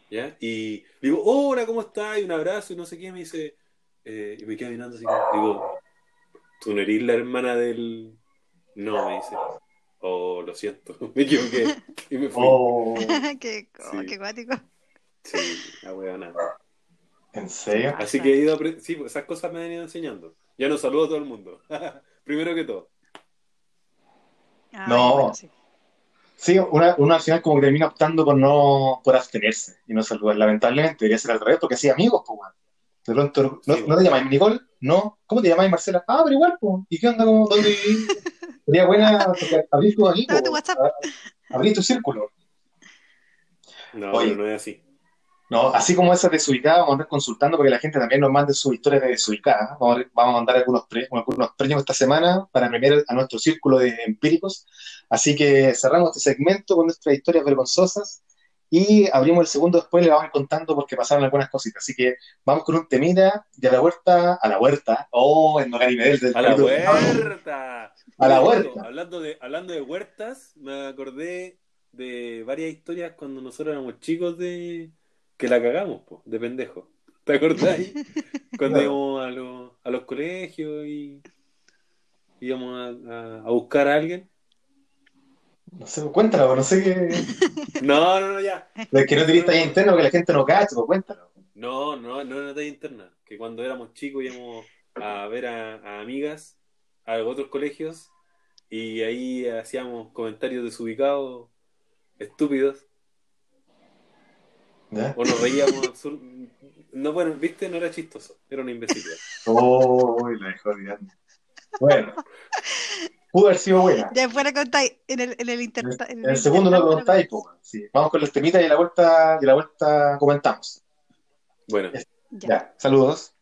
¿Ya? Y digo, hola, ¿cómo estás? Y un abrazo y no sé qué, me dice, eh, y me quedo mirando así, digo, tú no eres la hermana del... No, me dice. Oh, lo siento, [laughs] me equivoqué. Y me fui. Oh, [laughs] qué, Sí. qué cuático. Sí, la weona. ¿en serio? Así que he ido, sí, pues esas cosas me han ido enseñando. Ya no saludo a todo el mundo. [laughs] Primero que todo. Ah, No. bueno, sí. Sí, una, al final como que termina optando por no, por abstenerse y no saludar. Lamentablemente debería ser al revés, porque así amigos, pues. De pronto, ¿no, Sí, ¿no te llamáis Nicole? No. ¿Cómo te llamáis Marcela? Ah, pero igual, pues. ¿Y qué onda? ¿Cómo, ¿Dónde vivís? [laughs] Sería buena abrir tus amigos. Dame tu WhatsApp. Abrir tu círculo. No, Oye. no es así. No, así como esas desubicadas, vamos a andar consultando porque la gente también nos mande sus historias de desubicadas. Vamos a, vamos a mandar algunos, pre- algunos premios esta semana para premiar a nuestro círculo de empíricos. Así que cerramos este segmento con nuestras historias vergonzosas y abrimos el segundo después, le vamos a ir contando porque pasaron algunas cositas. Así que vamos con un temita y a la huerta, a la huerta, oh, el Nogari Medel del [laughs] ¡A la huerta! A la huerta. Hablando de, hablando de huertas, me acordé de varias historias cuando nosotros éramos chicos de que la cagamos, po, de pendejo. ¿Te acordáis? [laughs] Cuando íbamos a, los- a los colegios y íbamos a, a- buscar a alguien. No sé, cuéntalo, no sé qué. No, no, no, ya. Es que no te viste ahí interno porque la gente no cacha, pues cuéntalo. No, no, no era talla interna. Que cuando éramos chicos íbamos a ver a, a amigas a otros colegios y ahí hacíamos comentarios desubicados, estúpidos, ¿Ya? o nos reíamos absur- No, bueno, viste, no era chistoso, era una imbecilidad. [laughs] Oh, la dejó olvidando. Bueno, pudo haber sido buena. Ya después le contáis en el, en el inter- En el segundo no contáis, weón. sí. Vamos con los temitas y a la vuelta, y a la vuelta comentamos. Bueno, Ya. Ya, saludos.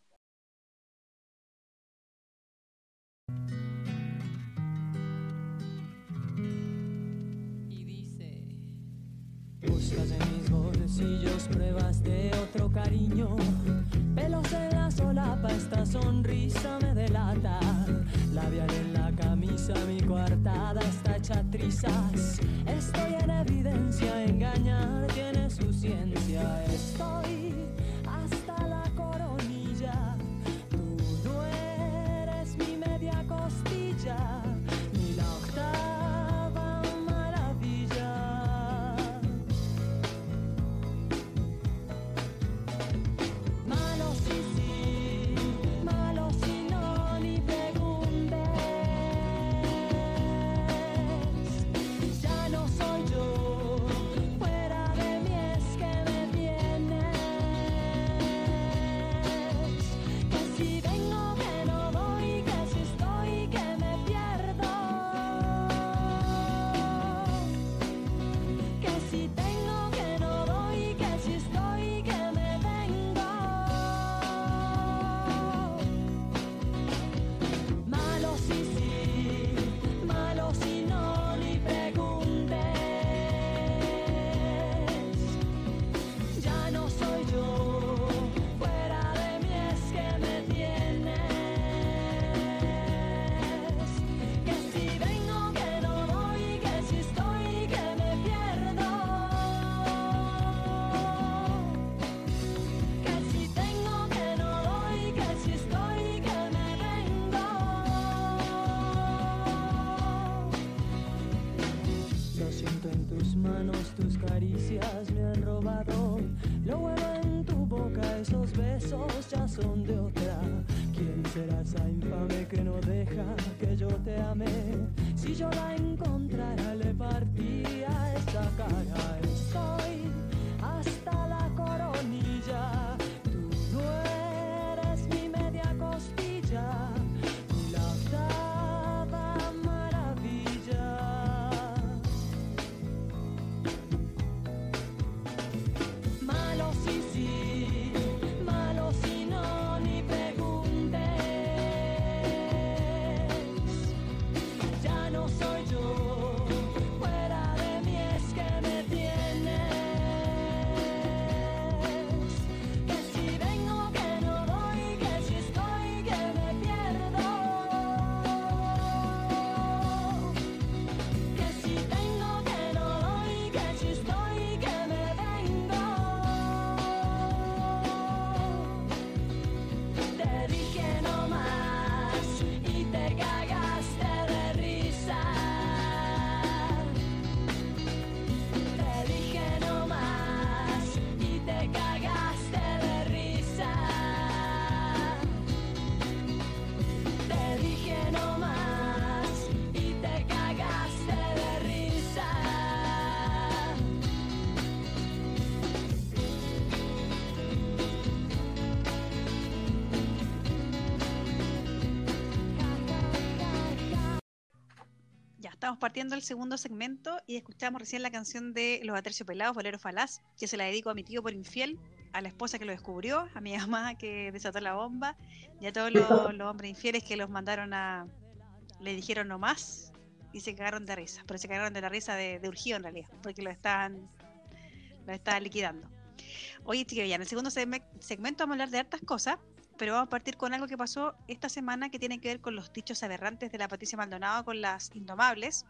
y dice Pruebas de otro cariño. Pelos en la solapa, esta sonrisa me delata. Labial en la camisa, mi coartada está hecha trizas. Estoy en evidencia, engañar tiene su ciencia. Estoy Estamos partiendo el segundo segmento y escuchamos recién la canción de Los Aterciopelados, Bolero Falaz, que se la dedico a mi tío por infiel, a la esposa que lo descubrió, a mi [laughs] mamá que desató la bomba y a todos los, [laughs] los hombres infieles que los mandaron a. le dijeron no más y se cagaron de risa. Pero se cagaron de la risa de, de urgido en realidad, porque lo estaban, lo estaban liquidando. Oye, chiquillos, ya en el segundo segme- segmento vamos a hablar de hartas cosas, pero vamos a partir con algo que pasó esta semana que tiene que ver con los dichos aberrantes de la Patricia Maldonado con las indomables,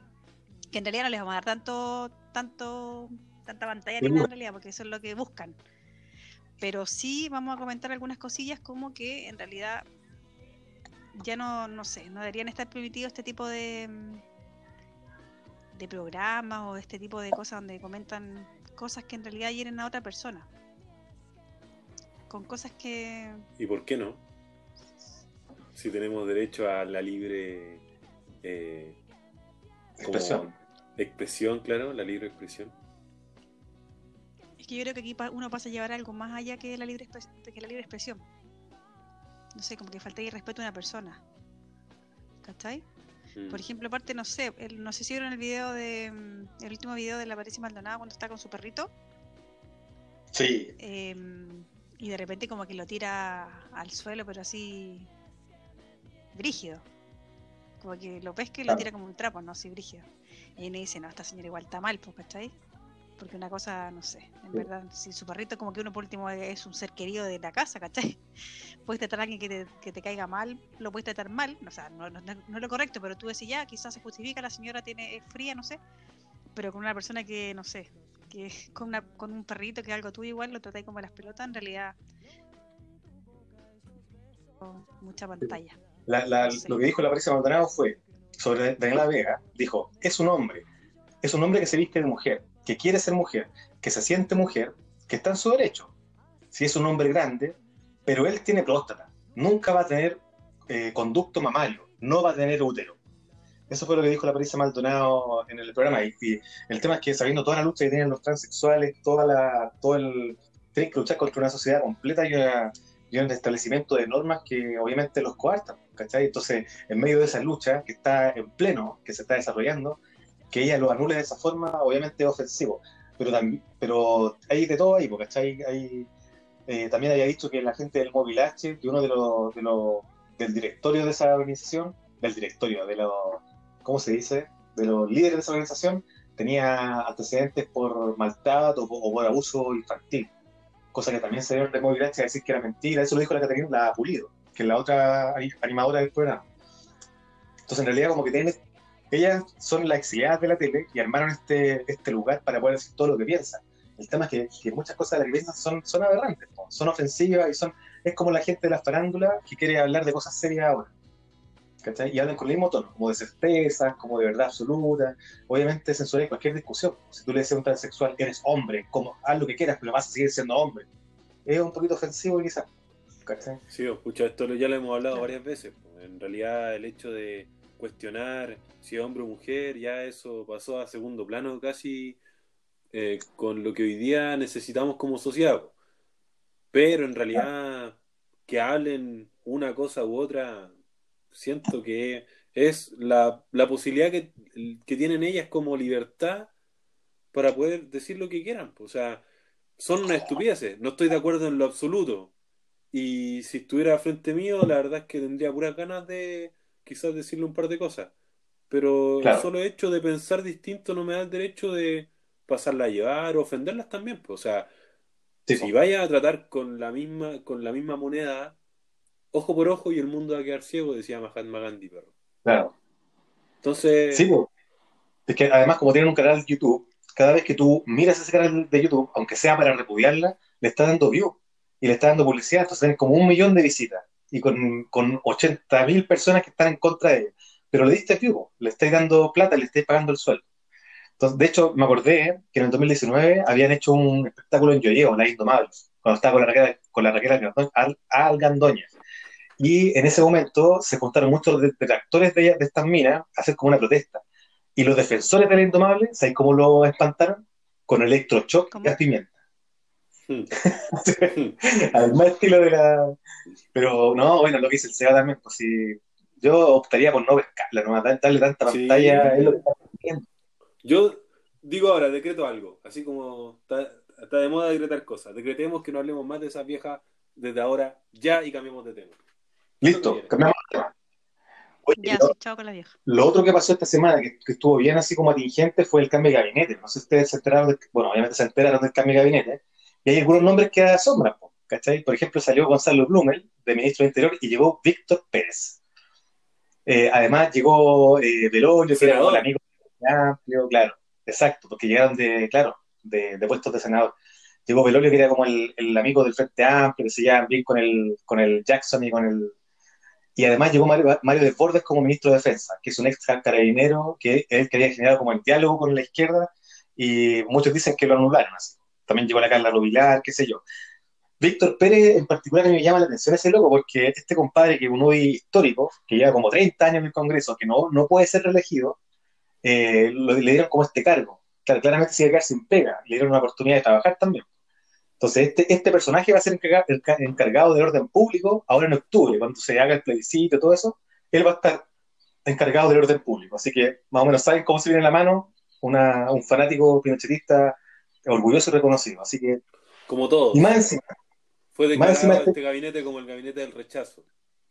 que en realidad no les vamos a dar tanto, tanto, tanta pantalla ni nada en realidad, porque eso es lo que buscan. Pero sí vamos a comentar algunas cosillas como que en realidad ya no, no sé, no deberían estar permitidos este tipo de, de programas o este tipo de cosas donde comentan cosas que en realidad hieren a otra persona. Con cosas que ¿Y por qué no? Si tenemos derecho a la libre eh, Expresión. expresión, claro, la libre expresión. Es que yo creo que aquí uno pasa a llevar algo más allá que la libre, que la libre expresión. No sé, como que falta el respeto a una persona. ¿Cachai? Mm. Por ejemplo, aparte, no sé, el- no sé si vieron el video de. mm, El último video de la Patricia Maldonado cuando está con su perrito. Sí, em, y de repente, como que lo tira al suelo, pero así. brígido. Como que lo pesca y lo tira como un trapo, ¿no? Así brígido. Y uno dice, no, esta señora igual está mal, pues, ¿cachai? Porque una cosa, no sé, en Sí. verdad, si su perrito como que uno por último es un ser querido de la casa, ¿cachai? [laughs] Puedes tratar a alguien que te, que te caiga mal, lo puedes tratar mal, o sea, no, no- no es lo correcto, pero tú decís ya, quizás se justifica, la señora tiene es fría, no sé, pero con una persona que, no sé, que [laughs] con, una, con un perrito que algo tuyo igual, lo tratáis como las pelotas, en realidad con mucha pantalla. La- la- Sí. lo que dijo la Patricia Maldonado fue sobre Daniela Vega, dijo, es un hombre, es un hombre que se viste de mujer, que quiere ser mujer, que se siente mujer, que está en su derecho. Si es un hombre grande, pero él tiene próstata, nunca va a tener eh, conducto mamario, no va a tener útero. Eso fue lo que dijo la Patricia Maldonado en el programa. Y, y el tema es que sabiendo toda la lucha que tienen los transexuales, toda la, todo el, tienen que luchar contra una sociedad completa y, una- y un establecimiento de normas que obviamente los coartan, ¿cachai? Entonces, en medio de esa lucha que está en pleno, que se está desarrollando, que ella lo anule de esa forma, obviamente es ofensivo. Pero, también, pero hay de todo ahí, ¿cachai? Hay, eh, también había dicho que la gente del Móvil H, que uno de los, de los del directorio de esa organización, del directorio, de los, ¿cómo se dice? De los líderes de esa organización, tenía antecedentes por maltrato o, por abuso infantil. Cosa que también se dieron de Móvil H a decir que era mentira. Eso lo dijo la Catarina la Pulido, que es la otra ani- animadora del programa. Entonces, en realidad, como que tienen, ellas son las exiliadas de la tele y armaron este, este lugar para poder decir todo lo que piensan. El tema es que, muchas cosas de la que piensan son, son aberrantes, son ofensivas y son es como la gente de la farándula que quiere hablar de cosas serias ahora. ¿Cachai? Y hablan con el mismo tono, como de certezas, como de verdad absoluta. Obviamente censuran cualquier discusión. Si tú le dices a un transexual, eres hombre, como, haz lo que quieras, pero vas a seguir siendo hombre. Es un poquito ofensivo quizás. ¿Cachai? Sí, escucha, esto ya lo hemos hablado varias veces. En realidad, el hecho de cuestionar si es hombre o mujer, ya eso pasó a segundo plano casi eh, con lo que hoy día necesitamos como sociedad. Pero en realidad, que hablen una cosa u otra, siento que es la, la posibilidad que, que tienen ellas como libertad para poder decir lo que quieran. O sea, son unas estupideces. No estoy de acuerdo en lo absoluto. Y si estuviera frente mío, la verdad es que tendría puras ganas de quizás decirle un par de cosas. Pero Claro. el solo hecho de pensar distinto no me da el derecho de pasarla a llevar o ofenderlas también. O sea, Sí, si vaya a tratar con la misma, con la misma moneda, ojo por ojo y el mundo va a quedar ciego, decía Mahatma Gandhi, perro. Claro. Entonces, Sí, po. es que además como tienen un canal de YouTube, cada vez que tú miras ese canal de YouTube, aunque sea para repudiarla, le está dando view y le está dando publicidad, entonces tienen como un millón de visitas y con, con 80 mil personas que están en contra de ella. Pero le diste view, le estáis dando plata, le estáis pagando el sueldo. Entonces, de hecho, me acordé que en el 2019 habían hecho un espectáculo en Yoyeo, La Indomables, cuando estaba con la Raquel, con la Raquel Algandoña- Al- Algandoña. Y en ese momento se juntaron muchos detractores de, ella- de estas minas a hacer como una protesta. Y los defensores de la Indomable, ¿sabes cómo lo espantaron? Con electrochoc ¿Cómo? y gas pimienta. hmm, [laughs] Al más estilo de la. Pero no, bueno, lo que dice el SEA también, pues si. Yo optaría por no pescarla, no darle tanta Sí. pantalla. es lo que está Yo digo ahora, decreto algo, así como está, está de moda decretar cosas. Decretemos que no hablemos más de esas viejas desde ahora, ya, y cambiemos de tema. Listo, cambiamos. Oye, Ya, lo, sí, chao con la vieja. lo otro que pasó esta semana, que, que estuvo bien así como atingente, fue el cambio de gabinete. No sé si ustedes se enteraron, de- bueno, obviamente se enteraron del cambio de gabinete, y hay algunos nombres que asombran, ¿cachai? Por ejemplo, salió Gonzalo Blumel, de ministro de Interior, y llegó Víctor Pérez. Eh, además llegó eh, Belolio, que era el amigo amplio, claro, exacto, porque llegaron de, claro, de, de puestos de senador. Llegó Belolio, que era como el, el amigo del Frente Amplio, que se llevaban bien con el, con el Jackson y con el... Y además llegó Mario, Desbordes como ministro de Defensa, que es un ex carabinero que es el que había generado como el diálogo con la izquierda, y muchos dicen que lo anularon así. También llegó la Carla Rubilar, qué sé yo. Víctor Pérez en particular me llama la atención ese loco, porque este compadre que es un UDI histórico, que lleva como 30 años en el Congreso, que no, no puede ser reelegido, eh, le dieron como este cargo. Claro, claramente se iba a quedar sin pega, le dieron una oportunidad de trabajar también. Entonces, este, este personaje va a ser encarga- enca- encargado del orden público ahora en octubre, cuando se haga el plebiscito y todo eso, él va a estar encargado del orden público. Así que más o menos saben cómo se viene la mano una- un fanático pinochetista orgulloso y reconocido. Así que, Como todos. y más encima, Fue más declarado encima este- este gabinete como el gabinete del rechazo.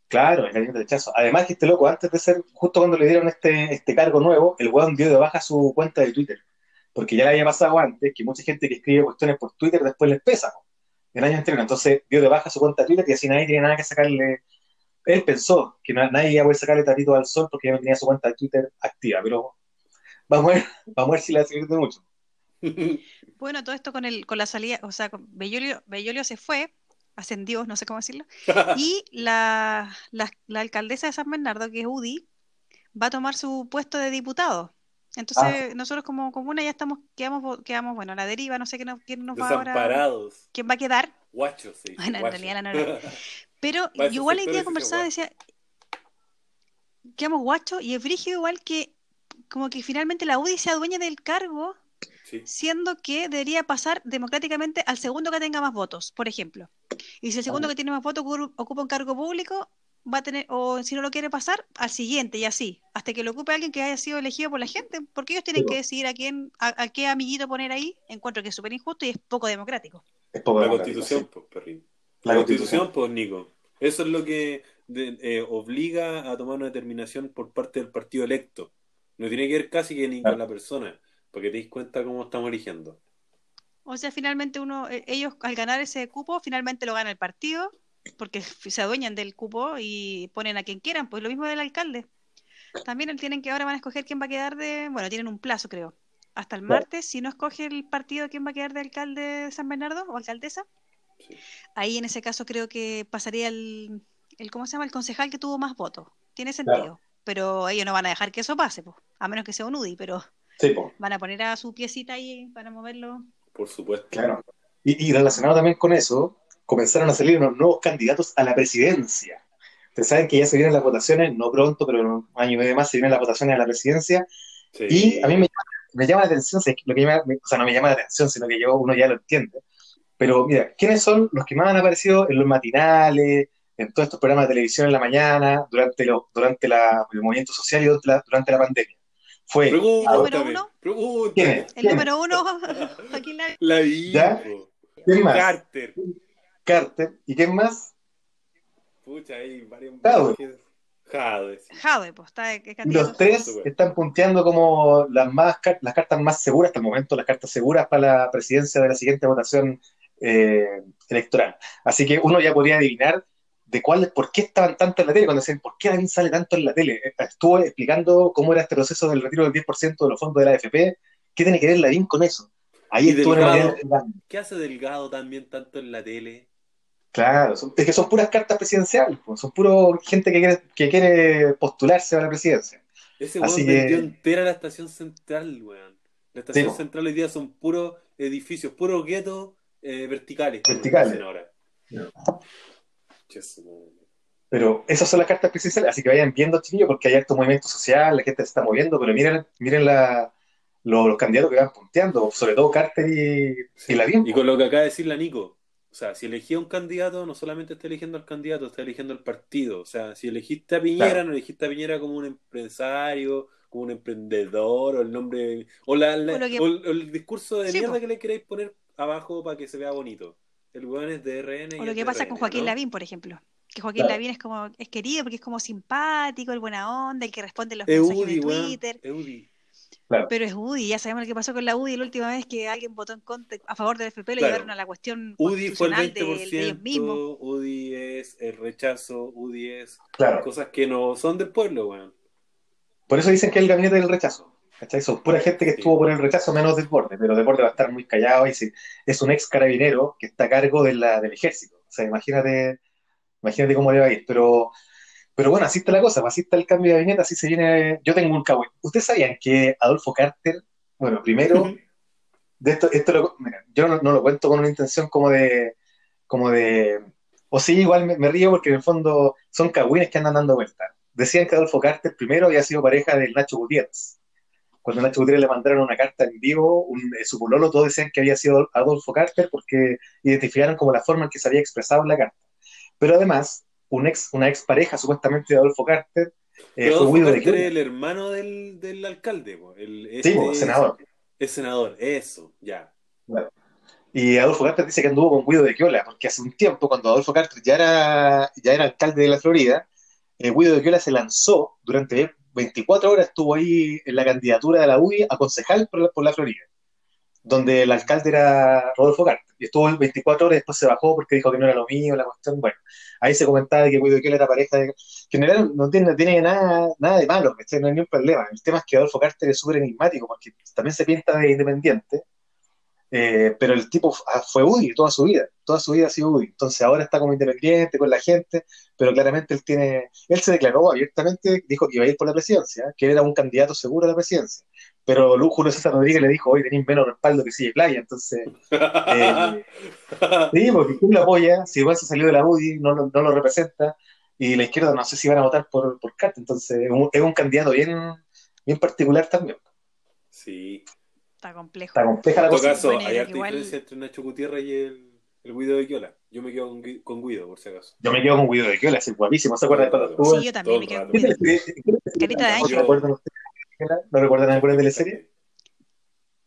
Claro, el gabinete de rechazo. Además que este loco, antes de ser, justo cuando le dieron este, este cargo nuevo, el weón dio de baja su cuenta de Twitter. Porque ya le había pasado antes que mucha gente que escribe cuestiones por Twitter después les pesa, po, el año anterior. Entonces dio de baja su cuenta de Twitter y así nadie tiene nada que sacarle. Él pensó que na- nadie iba a poder sacarle tatito al sol porque ya no tenía su cuenta de Twitter activa, pero vamos a ver, [laughs] vamos a ver si la sirve mucho. [laughs] Bueno, todo esto con el, con la salida, o sea, Bellolio, Bellolio se fue, ascendió, no sé cómo decirlo, [laughs] y la, la, la alcaldesa de San Bernardo, que es UDI, va a tomar su puesto de diputado. Entonces, nosotros como comuna ya estamos, quedamos, quedamos, bueno, a la deriva, no sé quién nos, quién nos va ahora, quién va a quedar, Guachos, sí. [laughs] Bueno, en guachos. realidad la [laughs] no pero yo igual hoy día conversaba, decía, quedamos guachos, y es brígido igual que, como que finalmente la UDI sea dueña del cargo, Sí. siendo que debería pasar democráticamente al segundo que tenga más votos, por ejemplo. Y si el segundo que tiene más votos ocu- ocupa un cargo público, va a tener, o si no lo quiere pasar, al siguiente y así, hasta que lo ocupe alguien que haya sido elegido por la gente, porque ellos tienen Sí, que decidir a quién, a, a qué amiguito poner ahí, encuentro que es súper injusto y es poco democrático. Es poco La democrático, constitución, sí. pues, perrín. La La constitución. constitución, pues, Nico. Eso es lo que de- eh, obliga a tomar una determinación por parte del partido electo. No tiene que ver casi que ni Claro. con la persona, porque te das cuenta cómo estamos eligiendo. O sea, finalmente uno, eh, ellos al ganar ese cupo, finalmente lo gana el partido, porque se adueñan del cupo y ponen a quien quieran, pues lo mismo del alcalde. También él tienen que ahora van a escoger quién va a quedar de, bueno, tienen un plazo creo, hasta el Claro. martes, si no escoge el partido quién va a quedar de alcalde de San Bernardo o alcaldesa, Sí. ahí en ese caso creo que pasaría el, el ¿cómo se llama? El concejal que tuvo más votos. Tiene sentido, pero ellos no van a dejar que eso pase, pues, a menos que sea un UDI, pero Sí, van a poner a su piecita ahí para moverlo. Por supuesto. Claro. Y, y relacionado también con eso, comenzaron a salir unos nuevos candidatos a la presidencia. Ustedes saben que ya se vienen las votaciones, no pronto, pero en un año y medio más se vienen las votaciones a la presidencia. Sí. Y a mí me, me llama la atención, si es que lo que llama- o sea, no me llama la atención, sino que yo, uno ya lo entiende. Pero mira, ¿quiénes son los que más han aparecido en los matinales, en todos estos programas de televisión en la mañana, durante, los durante la- el movimiento social y durante la, durante la pandemia? Fue Pregúntame, Número uno. pregúntame. ¿Quién es? El ¿Quién? número uno, [laughs] Joaquín Lavín. ¿Ya? ¿Quién más? Carter. Carter. ¿Y quién más? Pucha, hay varios. Jadwe. Jadwe, sí. Jadwe, pues está los tres están punteando como las, más, las cartas más seguras hasta el momento, las cartas seguras para la presidencia de la siguiente votación eh, electoral. Así que uno ya podría adivinar de cuál, por qué estaban tanto en la tele, cuando decían, ¿por qué Lavín sale tanto en la tele? Eh, Estuvo explicando cómo era este proceso del retiro del 10% de los fondos de la AFP, ¿qué tiene que ver Lavín con eso? Ahí estuvo en Delgado. ¿Qué hace Delgado también tanto en la tele? Claro, son- es que son puras cartas presidenciales, pues, son puro gente que quiere, que quiere postularse a la presidencia. Ese Así weón que- vendió entera la estación central, weón. La estación Sí, central hoy día son puros edificios, puros guetos eh, verticales. Verticales. ahora. Pero esas son las cartas presidenciales, así que vayan viendo, chiquillos, porque hay harto movimiento social, la gente se está moviendo, pero miren, miren la, lo- los candidatos que van punteando, sobre todo Carter y, Sí. y Lavín. Y con lo que acaba de decir la Nico, o sea, si elegía un candidato, no solamente está eligiendo al candidato, está eligiendo al partido. O sea, si elegiste a Piñera, Claro. no elegiste a Piñera como un empresario, como un emprendedor o el nombre o, la, la- O lo que- o el, o el discurso de Sí, mierda po. que le queréis poner abajo para que se vea bonito. El weón es de RN. O lo que pasa RN, con Joaquín ¿no? Lavín, por ejemplo. Que Joaquín Claro. Lavín es como, es querido porque es como simpático, el buena onda, el que responde los Es mensajes Udi, de. Twitter. Es Pero es UDI, ya sabemos lo que pasó con la UDI la última vez que alguien votó en contra, a favor del FP, lo Claro. llevaron a la cuestión UDI fue el constitucional de, de ellos 20%, mismos. UDI es el rechazo, UDI es Claro. cosas que no son del pueblo, weón. Por eso dicen que es el gabinete del rechazo. ¿Cachai? Son pura gente que Sí. estuvo por el rechazo menos del borde, pero del borde va a estar muy callado y si- es un ex carabinero que está a cargo de la, del ejército. O sea, imagínate, imagínate cómo le va a ir. Pero, pero bueno, así está la cosa, pues, así está el cambio de gabinete, así se viene. Yo tengo un cabo. ¿Ustedes sabían que Adolfo Carter, bueno, primero, de esto, esto lo- mira, yo no, no lo cuento con una intención como de, como de, o sí, igual me, me río porque en el fondo son cagüines que andan dando vueltas. Decían que Adolfo Carter primero había sido pareja del Nacho Gutiérrez. Cuando a Nacho Gutiérrez le mandaron una carta en vivo, un, eh, su pololo, todos decían que había sido Adolfo Carter porque identificaron como la forma en que se había expresado en la carta. Pero además, un ex, una ex pareja supuestamente de Adolfo Carter eh, fue Guido de Carter es el hermano del, del alcalde. El, Sí, este es- senador. Es senador, eso, ya. Y Adolfo Carter dice que anduvo con Guido de Quiola, porque hace un tiempo, cuando Adolfo Carter ya era, ya era alcalde de la Florida, eh, Guido de Quiola se lanzó durante 24 horas, estuvo ahí en la candidatura de la UDI a concejal por la, por la Florida, donde el alcalde era Rodolfo Carter. Y estuvo 24 horas, después se bajó porque dijo que no era lo mío, la cuestión. Bueno, ahí se comentaba que Guido Quiola era pareja de. Que en general no tiene, tiene nada, nada de malo, ¿cachai? no hay ningún problema. El tema es que Adolfo Carter es súper enigmático, porque también se pinta de independiente. Eh, pero el tipo ah, fue UDI toda su vida, toda su vida ha sido UDI. Entonces ahora está como independiente con la gente, pero claramente él tiene, él se declaró abiertamente, dijo que iba a ir por la presidencia, que él era un candidato seguro a la presidencia. Pero Lu- Julio César Rodríguez le dijo, hoy tenéis menos respaldo que sigue Playa, entonces, [laughs] eh, sí, porque ¿quién lo apoya? Si igual se salió de la UDI, no, lo- no lo representa, y la izquierda no sé si van a votar por, por entonces es un, es un candidato bien, bien particular también. sí. Está complejo. Está compleja la En todo cosa. caso, Bueno, hay igual- diferencia entre Nacho Gutiérrez y el, el Guido de Quiola. Yo me quedo con, con Guido, por si acaso. Yo me quedo con Guido de Quiola, es guapísimo, ¿se acuerdan cuando estuvo? Sí, yo también me quedo con. Guido. ¿Qué teleserie- Carita de ¿No ángel. recuerdan ustedes? ¿No recuerdan alguna teleserie?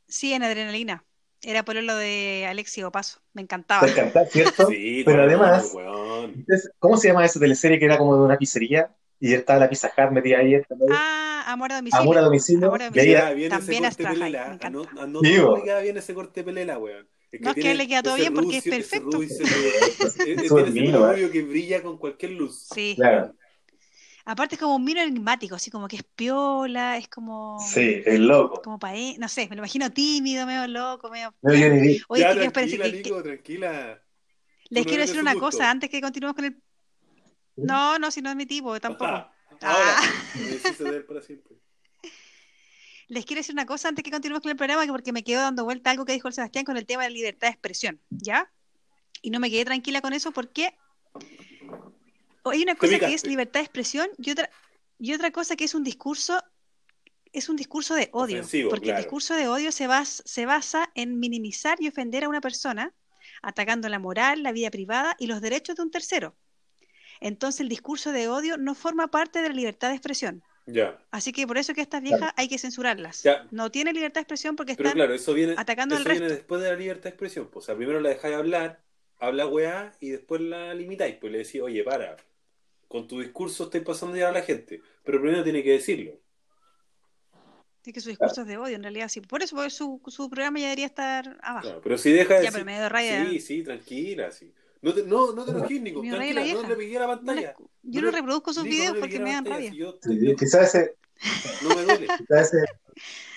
Sí, en Adrenalina. Era por lo de Alexi Opaso. Me encantaba. Te encanta, ¿cierto? Sí, Pero además- weón. ¿Cómo se llama esa teleserie que era como de una pizzería? Y estaba la pizza Hut metida ahí. Ah, Amor a domicilio. Amor a domicilio. Amor a Me ahí domicilio. queda bien También ese corte pelela. me. A no, a no bien ese corte pelela, weón. Es No, es que le queda todo bien porque es rucio- ese perfecto. rubio- [laughs] ese- eh, ese rubio que brilla con cualquier luz. Sí. Claro, Aparte es como un mino enigmático, así como que es piola, es como, sí, el loco. como pa' él, no sé, me lo imagino tímido, medio loco, medio... No, yo ni vi. [laughs] Oye, ya, que- que- Nico, tranquila. les no quiero decir de una gusto. cosa antes que continuemos con el... [laughs] No, no, si no es mi tipo, tampoco. Ajá. Ah. Ahora, [laughs] me para siempre. Les quiero decir una cosa antes que continuemos con el programa, que porque me quedo dando vuelta a algo que dijo el Sebastián con el tema de la libertad de expresión, ¿ya? Y no me quedé tranquila con eso porque hay una cosa que es libertad de expresión y otra, y otra cosa que es un discurso, es un discurso de odio. Ofensivo, porque claro. el discurso de odio se, bas- se basa en minimizar y ofender a una persona, atacando la moral, la vida privada y los derechos de un tercero. Entonces el discurso de odio no forma parte de la libertad de expresión. Ya. Así que por eso que estas viejas hay que censurarlas. Ya. No tienen libertad de expresión porque Pero están claro, eso viene, atacando eso al viene resto. después de la libertad de expresión. Pues, o sea, primero la dejáis hablar, habla weá, y después la limitáis. Pues le decís, oye, para, con tu discurso estáis pasando ya a la gente. Pero primero tiene que decirlo. Así que su discurso es de odio, en realidad sí. Por eso porque su, su programa ya debería estar abajo. Claro, pero si deja de Ya, decir- pero me raya. Sí, sí, tranquila, sí. No te, no, no te enojes, Nico. Tranquila, la no le pegué a la No pantalla. la- yo No reproduzco sus Nico, videos no porque me dan rabia. si yo- Sí, Quizás ese, no me duele. [laughs] quizás ese,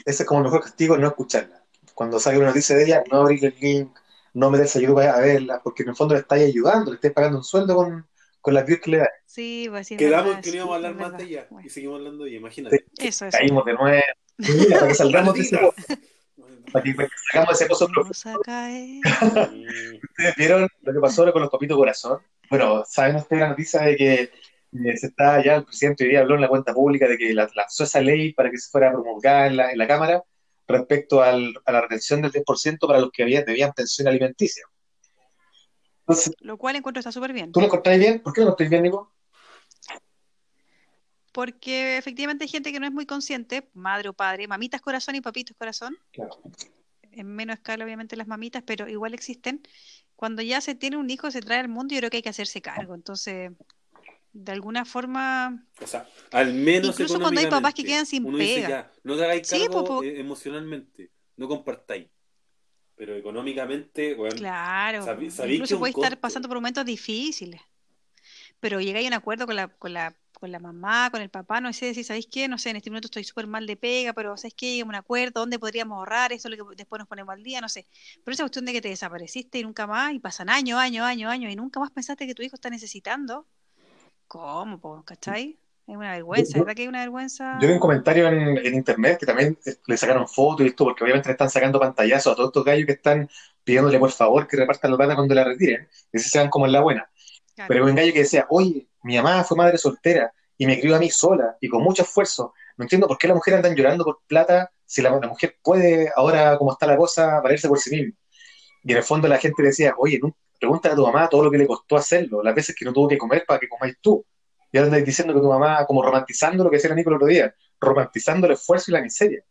ese es como el mejor castigo, no escucharla. Cuando salga una noticia de ella, no abrir el link, no meterse a YouTube a verla, porque en el fondo le estáis ayudando, le estáis pagando un sueldo con, con las views que le da. Sí, pues sí. Quedamos verdad, que no íbamos a hablar más de ella. Bueno, Y seguimos hablando de ella, imagínate. eso, eso. Caímos de nuevo. [laughs] Mira, para que salgamos de ese pozo, para que, para que salgamos de ese pozo. ¿Ustedes vieron lo que pasó ahora con los papitos corazón? Bueno, ¿saben ustedes la noticia de que eh, se está ya, el presidente hoy día habló en la cuenta pública de que la- lanzó esa ley para que se fuera promulgada en la, en la Cámara respecto al- a la retención del 10% para los que habían, debían pensión alimenticia? Entonces, Lo cual encuentro está súper bien. ¿tú lo encontrás bien? ¿Por qué no lo encontrás bien, Nico? porque efectivamente hay gente que no es muy consciente, madre o padre, mamitas corazón y papitos corazón, Claro. en menos escala obviamente las mamitas, pero igual existen. Cuando ya se tiene un hijo, se trae al mundo, yo creo que hay que hacerse cargo. Entonces, de alguna forma, O sea, al menos Incluso cuando hay papás que quedan sin uno dice, pega. ya, no te hagáis Sí, cargo po, po. eh, emocionalmente, no compartáis. Pero económicamente, bueno, claro, sabí- sabí que incluso puede estar pasando por momentos difíciles, pero llegáis a un acuerdo con la, con la, con la mamá, con el papá, no sé, decir, ¿sabéis qué? No sé, en este momento estoy súper mal de pega, pero ¿sabéis qué? Llegamos a un acuerdo, ¿dónde podríamos ahorrar? Esto es lo que después nos ponemos al día, no sé. Pero esa cuestión de que te desapareciste y nunca más, y pasan años, años, años, años, y nunca más pensaste que tu hijo está necesitando. ¿Cómo, po? ¿Cachai? Es una vergüenza, Yo- ¿verdad que es una vergüenza? Yo vi un comentario en, en internet que también eh, le sacaron fotos y esto, porque obviamente le están sacando pantallazos a todos estos gallos que están pidiéndole por favor que repartan la plata cuando la retiren. Y se van como en la buena. Claro. Pero un gallo que decía, oye, mi mamá fue madre soltera y me crió a mí sola y con mucho esfuerzo. No entiendo por qué las mujeres andan llorando por plata si la, la mujer puede, ahora como está la cosa, valerse por sí misma. Y en el fondo la gente decía, oye, no, pregúntale a tu mamá todo lo que le costó hacerlo, las veces que no tuvo que comer para que comáis tú. Y ahora andáis diciendo que tu mamá, como romantizando lo que decía la Nico el otro día, romantizando el esfuerzo y la miseria.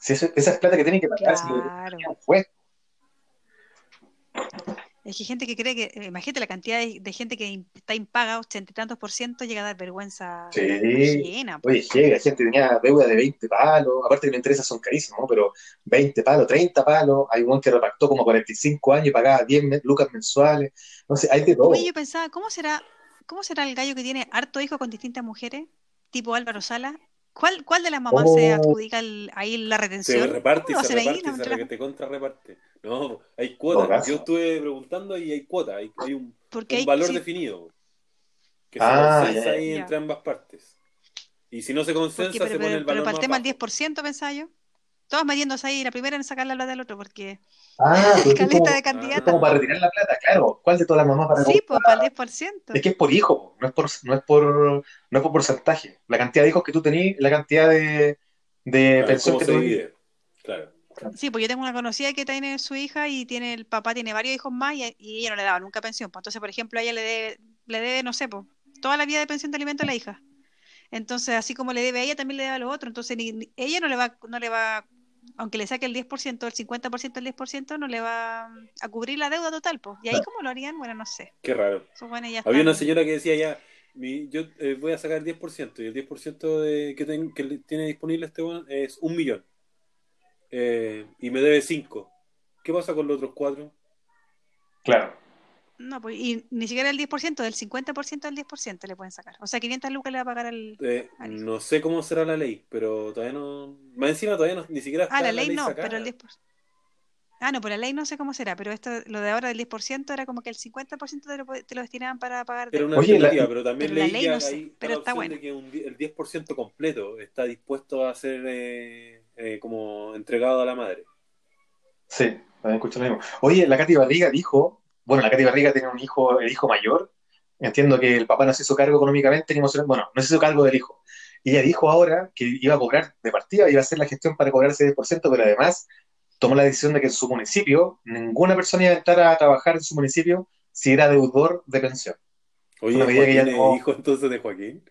Si eso- esa es plata que tienen que pagar, Claro. fue. Es que hay gente que cree que, eh, imagínate la cantidad de, de gente que está impaga, ochenta y tantos por ciento, llega a dar vergüenza Sí. ajena. po. Oye, llega, gente tenía deuda de 20 palos, aparte que los intereses son carísimos, ¿no? pero 20 palos, 30 palos, hay un que repactó como 45 años y pagaba 10 me- lucas mensuales, no sé, hay de todo. Oye, yo pensaba, ¿cómo será, cómo será el gallo que tiene harto hijo con distintas mujeres, tipo Álvaro Sala? ¿Cuál, cuál de las mamás se Oh. adjudica el- ahí la se retención? reparte y ¿Cómo va a se reparte y No, se entre re- las- te contrarreparte. No, hay cuotas. Yo estuve preguntando y hay cuotas, hay, hay un, Porque un hay- valor sí, definido que Ah, se consensa ya, ya. ahí entre ambas partes. Y si no se consensa, porque, pero, se pone pero- el pero valor para el tema del bajo. 10%, pensaba yo. Todos metiéndose ahí la primera en sacar la plata del otro, porque Ah, [laughs] pero es caleta como, de es candidata. como para retirar la plata, claro. ¿Cuál de todas las mamás para Sí, pues para el 10%. Es que es por hijo, no es por, no es por, no es por porcentaje. La cantidad de hijos que tú tenés, la cantidad de, de Claro, pensión ¿Cómo que tú divide? Claro. Sí, pues yo tengo una conocida que tiene su hija y tiene el papá tiene varios hijos más y, y ella no le daba nunca pensión. Pues entonces, por ejemplo, a ella le debe, le debe, no sé, pues, toda la vida de pensión de alimento a la hija. Entonces, así como le debe a ella, también le debe a lo otro. Entonces, ni- ni- ella no le va, no le va, aunque le saque el 10%, el 50% el 10%, no le va a cubrir la deuda total, pues. Y ahí cómo lo harían, bueno, no sé. Qué raro. Eso, bueno, ya Había una señora que decía ya, mi- yo eh, voy a sacar el 10% y el 10% de, que, ten- que le- tiene disponible este weón es un millón. Eh, y me debe 5. ¿Qué pasa con los otros 4? Claro. No, pues, y ni siquiera el 10%, del 50% del 10% le pueden sacar. O sea, 500 lucas le va a pagar al... Eh, Al no sé cómo será la ley, pero todavía no. Más encima todavía no, ni siquiera está Ah, la ley no, sacada. pero el 10%. Ah, no, por la ley no sé cómo será, pero esto, lo de ahora del 10% era como que el 50% te lo, te lo destinaban para pagar. Era una Oye, la- pero también pero la leí ley que no sé, pero la está bueno. de que un el 10% completo está dispuesto a ser eh, eh, como entregado a la madre. Sí, también escucho lo mismo. Oye, la Katy Barriga dijo, bueno, la Katy Barriga tiene un hijo, el hijo mayor. Entiendo que el papá no se hizo cargo económicamente ni emocionalmente, bueno, no se hizo cargo del hijo. Y ella dijo ahora que iba a cobrar de partida, iba a hacer la gestión para cobrar ese 10%, pero además tomó la decisión de que en su municipio ninguna persona iba a entrar a trabajar en su municipio si era deudor de pensión. Oye, que ¿Joaquín ya es no- hijo entonces de Joaquín?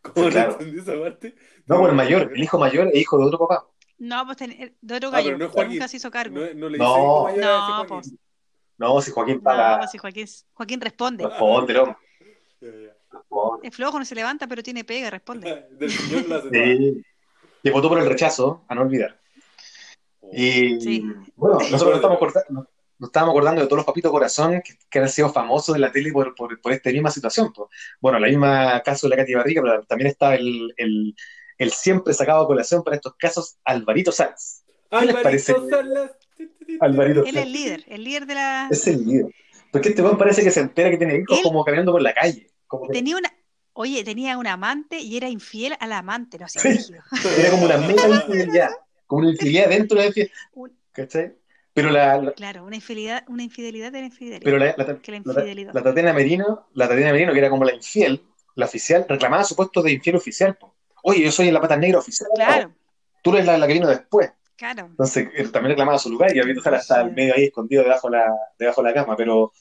¿Cómo Sí, claro. no entendí esa parte? No, por el mayor, el hijo mayor es hijo de otro papá. No, pues ten- de otro Ah, gallo, pero no es que Joaquín. nunca se hizo cargo. No, no le No. dice hijo mayor a ese No, Joaquín. pues. No, si Joaquín paga, si Joaquín, Joaquín responde. responde. Es flojo, no se levanta, pero tiene pega, responde. [laughs] Del señor la. Sí. Y votó por el rechazo, a no olvidar. Y Sí. bueno, nosotros nos estamos, estábamos acordando de todos los papitos corazón que, que han sido famosos en la tele por, por, por esta misma situación. pues. Bueno, la misma caso de la Katy Barriga, pero también está el, el, el siempre sacado a colación para estos casos, Alvarito Sanz. ¿Qué les Alvarito parece? Salas. Alvarito Él es el líder, el líder de la... Es el líder. Porque este weón parece que se entera que tiene hijos Él- como caminando por la calle. Como que Tenía una... Oye, tenía un amante y era infiel al amante, no sé, Sí. [laughs] era como una [laughs] mega infidelidad. Como una infidelidad dentro de la infidelidad. ¿Cachai? Pero la, la- Claro, una infidelidad, una infidelidad de la infidelidad. pero la, la, infidelidad. Tatiana Merino, la Tatiana Merino, que era como la infiel, la oficial, reclamaba su puesto de infiel oficial. Oye, yo soy la pata negra oficial. Claro, Tú eres la, la que vino después. Claro. Entonces, él también reclamaba su lugar y Sala está al medio ahí escondido debajo de la, debajo de la cama. Pero,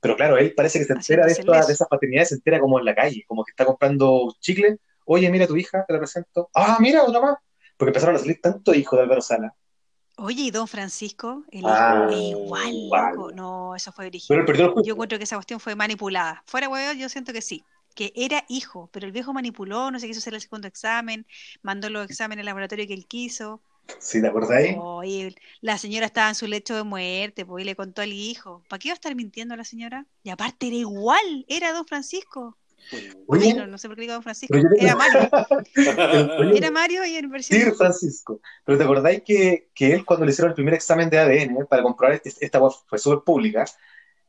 pero claro, él parece que se entera de, esto- de esas paternidades, se entera como en la calle, como que está comprando chicle. oye, mira tu hija, te la presento. Ah, mira, otra más. Porque empezaron a salir tantos hijos de Álvaro Sala. Oye, y don Francisco, el Ah, hijo, es igual. No, eso fue brígido. Pero él perdió el Yo encuentro que esa cuestión fue manipulada. Fuera huevo, yo siento que sí. Que era hijo, pero el viejo manipuló, no se quiso hacer el segundo examen, mandó los exámenes al laboratorio que él quiso. ¿Sí, te acordáis? Oye, la señora estaba en su lecho de muerte, pues, y le contó al hijo. ¿Para qué iba a estar mintiendo la señora? Y aparte era igual, era don Francisco. Oye, no, no sé por qué digo don Francisco. yo Era Mario, [laughs] Oye, era Mario y en versión. Sir Francisco. Pero ¿te acordáis que, que él cuando le hicieron el primer examen de ADN para comprobar este- esta web fue súper pública?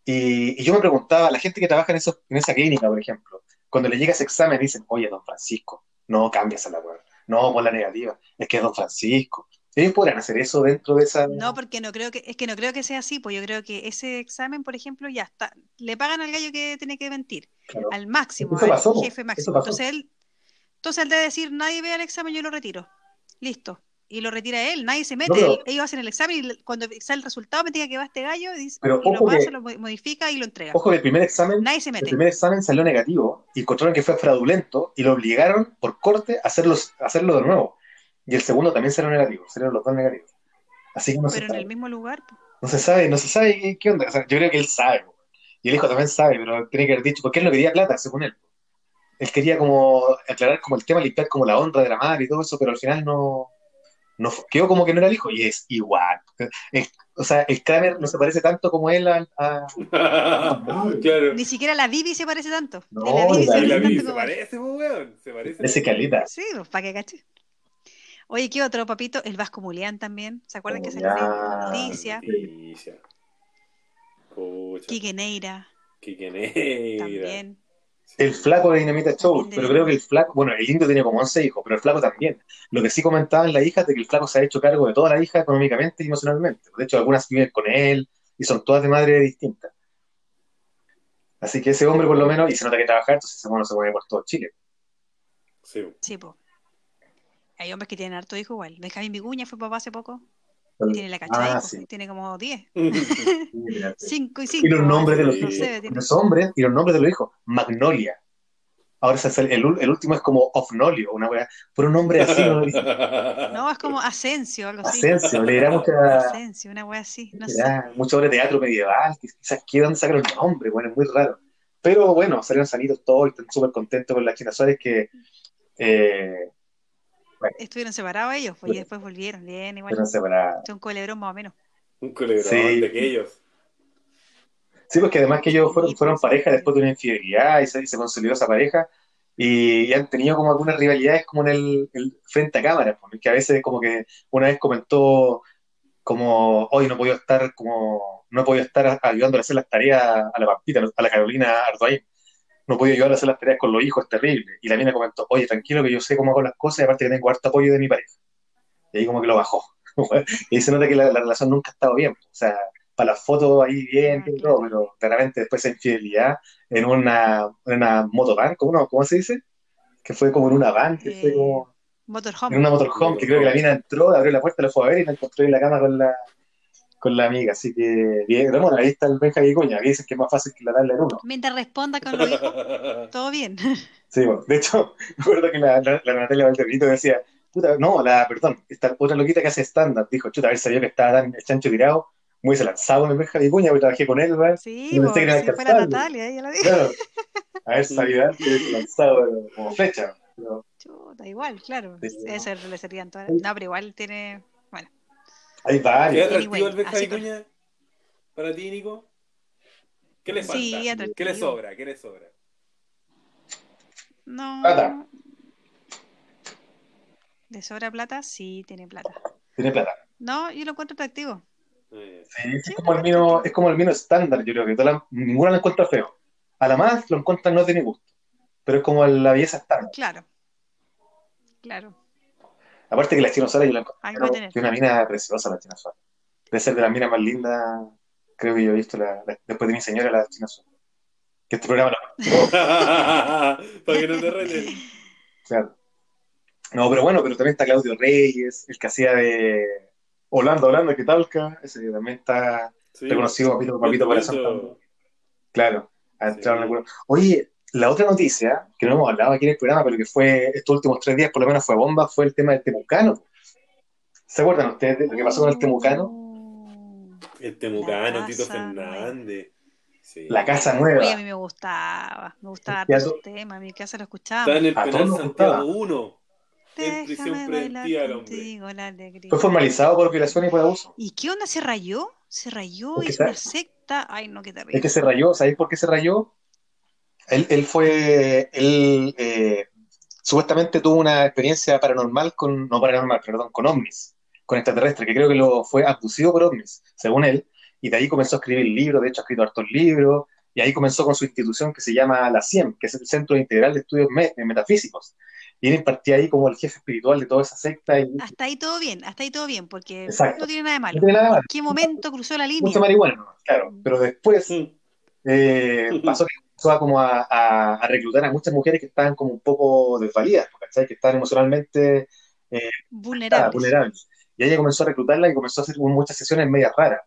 Y, y yo me preguntaba, la gente que trabaja en, esos- en esa clínica, por ejemplo, cuando le llega ese examen dicen, oye, don Francisco, no cambias a la web, no pon la negativa, es que es don Francisco. ¿Ellos podrán hacer eso dentro de esa...? No, porque no creo que, es que no creo que sea así, pues yo creo que ese examen, por ejemplo, ya está, le pagan al gallo que tiene que mentir, Claro. al máximo, Eso al pasó, po, jefe eso máximo. pasó. Entonces él, entonces él debe decir, nadie vea el examen, yo lo retiro. Listo. Y lo retira él, nadie se mete, pero- ellos hacen el examen y cuando sale el resultado me diga que va este gallo y, dice- Pero y lo pasa, que- lo mo- modifica y lo entrega. Ojo que el primer examen Nadie se El mete. primer examen salió negativo y encontraron que fue fraudulento y lo obligaron por corte a hacerlos, a hacerlo de nuevo. Y el segundo también salió negativo, salieron los dos negativos. Así que no se Pero en sabe, el mismo lugar. no se sabe, no se sabe qué, qué onda. O sea, yo creo que él sabe. po. Y el hijo también sabe, pero tiene que haber dicho, porque él no quería plata, según él. Él quería como aclarar como el tema, limpiar como la honra de la madre y todo eso, pero al final no, no quedó como que no era el hijo y es igual. El- o sea, el Kramer no se parece tanto como él a, a- [laughs] claro. Ni siquiera la Bibi se parece tanto. No, la la se parece tanto se weón. Se parece. ese caleta. Sí, pues para que caché. Oye, ¿qué otro papito? El Vasco Mulián también. ¿Se acuerdan que se le Alicia? Alicia. Pucha. Quique Neira Quique Neira. también. El flaco de Dinamita Show, pero creo que el flaco, bueno, el indio tiene como 11 hijos, pero el flaco también. Lo que sí comentaban las hijas de que el flaco se ha hecho cargo de todas las hijas económicamente y emocionalmente. De hecho, algunas viven con él y son todas de madre distinta. Así que ese hombre, por lo menos, y se nota que trabaja, entonces ese mono se mueve por todo Chile. Sí. Sí, pues. Hay hombres que tienen harto hijo igual. Benjamín Viguña fue papá hace poco. Tiene la cachada de Ah, hijos, sí. Tiene como 10. [laughs] Sí, [laughs] mira. 5 y 5. Y los nombres de los hijos. No sé, tiene- Los hombres y los nombres de los hijos. Magnolia. Ahora se hace el, el, último es como Ofnolio, una wea. Por un nombre así, no [laughs] No, es como Asensio, algo así. Asensio, le dirá mucha. Asensio, una wea así. No sé. De teatro medieval, que quizás que dónde sacaron el nombre, bueno, es muy raro. Pero bueno, salieron sanitos todos y están súper contentos con las China Suárez que eh, Estuvieron separados ellos, pues, y después volvieron. Bien, igual. separados. Son culebrón más o menos. Un culebrón Sí. de aquellos. Sí, porque además que ellos fueron, Sí, fueron pues, pareja después de una infidelidad y se, y se consolidó esa pareja y, y han tenido como algunas rivalidades como en el, el frente a cámara, pues, que a veces como que una vez comentó como hoy no podía estar como no podía estar ayudándole a hacer las tareas a la Pampita, a la Carolina Ardoain. No podía ayudarle a hacer las tareas con los hijos, es terrible. Y la mina comentó, oye, tranquilo que yo sé cómo hago las cosas y aparte que tengo harto apoyo de mi pareja. Y ahí como que lo bajó. [laughs] y ahí se nota que la, la relación nunca ha estado bien. O sea, para las fotos ahí bien Ah, y todo, pero claramente después esa infidelidad en una, en una motovan, ¿cómo, no? ¿cómo se dice? Que fue como en una van, que fue Eh, como Motorhome. en una motorhome, que creo que la mina entró, abrió la puerta, la fue a ver y la encontró en la cama con la, con la amiga. Así que, bien, bueno, ahí está el Benja Vicuña, que dicen que es más fácil que la darle en uno. Mientras responda con los [laughs] hijos, todo bien. [laughs] Sí, bueno, de hecho, [laughs] me acuerdo que la, la, la Natalia Valderrito decía, puta, no, la, perdón, esta otra loquita que hace estándar, dijo, chuta, a ver, sabía que estaba tan el chancho tirado, muy se lanzaba en el Benja Vicuña, porque trabajé con él, ¿verdad? Sí, pensé pues, que era si fuera. Natalia, ella la dijo. Claro, a ver, sabido antes, lanzado como flecha. Pero Chuta, igual, claro. Sí. Eso le serían todas. No, pero igual tiene. Hay ¿Qué varios. atractivo Anyway, el Benja así con- Vicuña para ti, Nico? ¿Qué le falta? Sí, ¿Qué le atractivo. sobra? ¿Qué le sobra? no. Plata. ¿De sobra plata? Sí, tiene plata. Tiene plata. No, yo lo encuentro atractivo. Eh, Sí, es como el vino, es como el vino estándar, yo creo que la- ninguna la encuentra feo. A la más lo encuentran no de mi gusto, pero es como la belleza estándar. Claro. Claro. Aparte que la China Suárez yo la que es una mina preciosa la China Suárez. Debe ser de las minas más lindas, creo que yo he visto la- la- después de mi señora la China Suárez. Que este programa lo [laughs] para que no te reten. [laughs] Claro. No, pero bueno, pero también está Claudio Reyes, el que hacía de Holanda, Holanda, que talca, ese que también está Sí. reconocido papito, papito bonito. también. Claro, ha entrado Sí. Oye, la otra noticia, que no hemos hablado aquí en el programa, pero que fue estos últimos tres días, por lo menos fue bomba, fue el tema del Temucano. ¿Se acuerdan ustedes de lo que pasó con el Temucano? Oh. El Temucano, Tito Fernández. Sí. La Casa Oye, Nueva. a mí me gustaba, me gustaba ese tema, en mi casa lo Está escuchábamos. en el A penal Santiago gustaba. 1. En prisión Déjame bailar preventiva el hombre. contigo la alegría. Fue formalizado por violación y por abuso. ¿Y qué onda? ¿Se rayó? ¿Se rayó? ¿Hizo una está- secta? Ay, no, qué Es terrible. que se rayó, ¿sabéis por qué se rayó? Él, él fue, él eh, supuestamente tuvo una experiencia paranormal con, no paranormal, perdón, con ovnis, con extraterrestres, que creo que lo fue abducido por ovnis, según él, y de ahí comenzó a escribir libros, de hecho ha escrito hartos libros, y ahí comenzó con su institución que se llama la CIEM, que es el Centro Integral de Estudios Me- Metafísicos, y él impartía ahí como el jefe espiritual de toda esa secta, y Hasta ahí todo bien, hasta ahí todo bien, porque Exacto. no tiene nada de malo. no tiene nada de malo, ¿En qué momento cruzó la línea? mucho marihuana, claro, pero después eh, pasó que [laughs] empezó a, como a, a- a reclutar a muchas mujeres que estaban como un poco desvalidas, ¿cachai? Que estaban emocionalmente ah, Vulnerables. vulnerables. Y ella comenzó a reclutarla y comenzó a hacer muchas sesiones medias raras.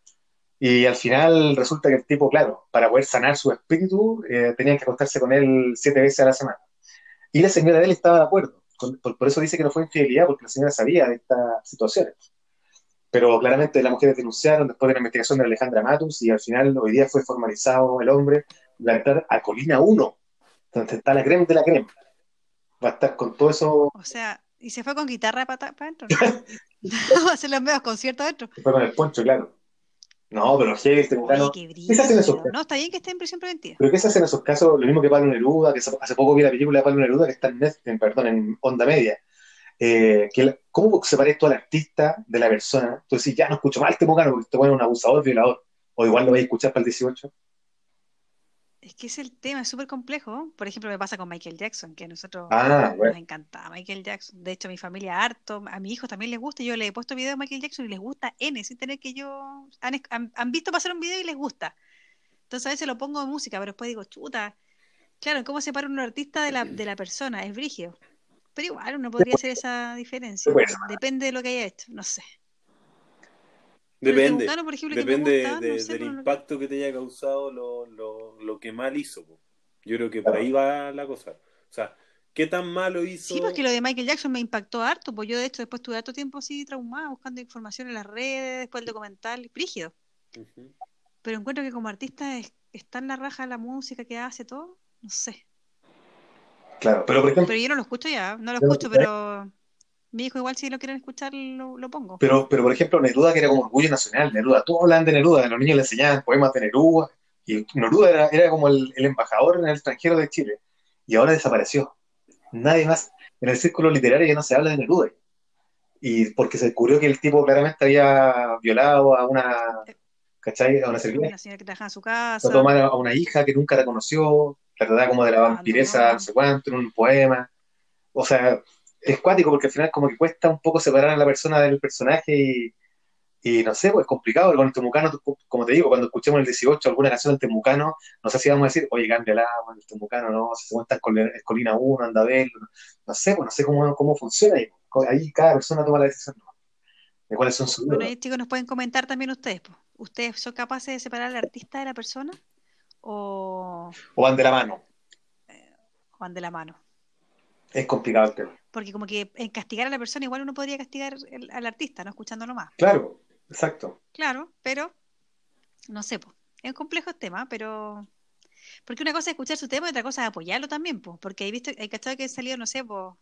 Y al final resulta que el tipo, claro, para poder sanar su espíritu, eh, tenían que acostarse con él siete veces a la semana. Y la señora de él estaba de acuerdo. Con- por, por eso dice que no fue infidelidad, porque la señora sabía de estas situaciones. Pero claramente las mujeres denunciaron después de la investigación de Alejandra Matus y al final hoy día fue formalizado el hombre va a entrar a Colina 1, donde está la crema de la crema. Va a estar con todo eso, O sea, y se fue con guitarra para adentro. ¿no? [laughs] [laughs] a hacer los medios conciertos adentro. fue con el poncho, claro. No, pero heavy este mexicano. qué ¿Qué se hace en esos brillo. No, está bien que esté en prisión preventiva. ¿Pero qué se hace en esos casos? Lo mismo que Pablo Neruda, que hace poco vi la película de Pablo Neruda que está en, Net- en, perdón, en Onda Media. Eh, que la- ¿Cómo separas tú al artista de la persona? Decís, ya no escucho mal este mocano porque este bueno es un abusador, violador. O igual lo vais a escuchar para el 18. Es que es el tema, es súper complejo. Por ejemplo, me pasa con Michael Jackson, que a nosotros Ah, bueno. nos encantaba Michael Jackson. De hecho, a mi familia harto, a mi hijo también les gusta. Yo le he puesto videos de Michael Jackson y les gusta N, sin tener que yo... Han, han- han visto pasar un video y les gusta. Entonces a veces lo pongo de música, pero después digo, chuta. Claro, ¿cómo separa un artista de la, de la persona? Es brigio. Pero igual uno podría hacer esa diferencia. Depende de lo que haya hecho, no sé. Depende. Temucano, por ejemplo, que me Depende gusta, de- no sé, del impacto que te haya causado lo, lo, lo que mal hizo. po. Yo creo que por ahí va la cosa. O sea, ¿qué tan malo hizo? Sí, porque lo de Michael Jackson me impactó harto, pues yo de hecho después tuve harto tiempo así traumada, buscando información en las redes, después el documental, brígido. Ujú. Pero encuentro que como artista es, está en la raja la música que hace todo, no sé. Claro, pero por ejemplo, Pero yo no lo escucho ya, no lo escucho, sé. pero mi hijo igual si lo quieren escuchar lo, lo pongo. pero, pero por ejemplo, Neruda, que era como orgullo nacional, Neruda, todos hablan de Neruda, a los niños le enseñaban poemas de Neruda, y Neruda era, era como el, el embajador en el extranjero de Chile, y ahora desapareció. Nadie más, en el círculo literario ya no se habla de Neruda. Y porque se descubrió que el tipo claramente había violado a una, ¿cachai? A una servienta, Una señora que trabajaba en su casa. trató mal a una hija que nunca reconoció, trataba como de la vampiresa, no. sé cuánto, en un poema. O sea, es cuático porque al final como que cuesta un poco separar a la persona del personaje y, y no sé, pues es complicado. Con el Temucano, como te digo, cuando escuchemos el 18 alguna canción del Temucano, no sé si vamos a decir, oye, cámbiala, bueno, el Temucano, no, si se cuenta en Colina 1, anda a verlo. No, no sé, pues no sé cómo, cómo funciona ahí. Ahí cada persona toma la decisión ¿no? de cuáles son sus Bueno, ahí chicos nos pueden comentar también ustedes. pues. ¿Ustedes son capaces de separar al artista de la persona? ¿O o van de la mano. o van de la mano? Es complicado el tema. Porque como que en castigar a la persona igual uno podría castigar el- al artista, no escuchándolo más. Claro, exacto. Claro, pero no sé, pues. Es un complejo tema, pero porque una cosa es escuchar su tema y otra cosa es apoyarlo también, pues, porque hay visto, hay cachado que han salido, no sé, pues,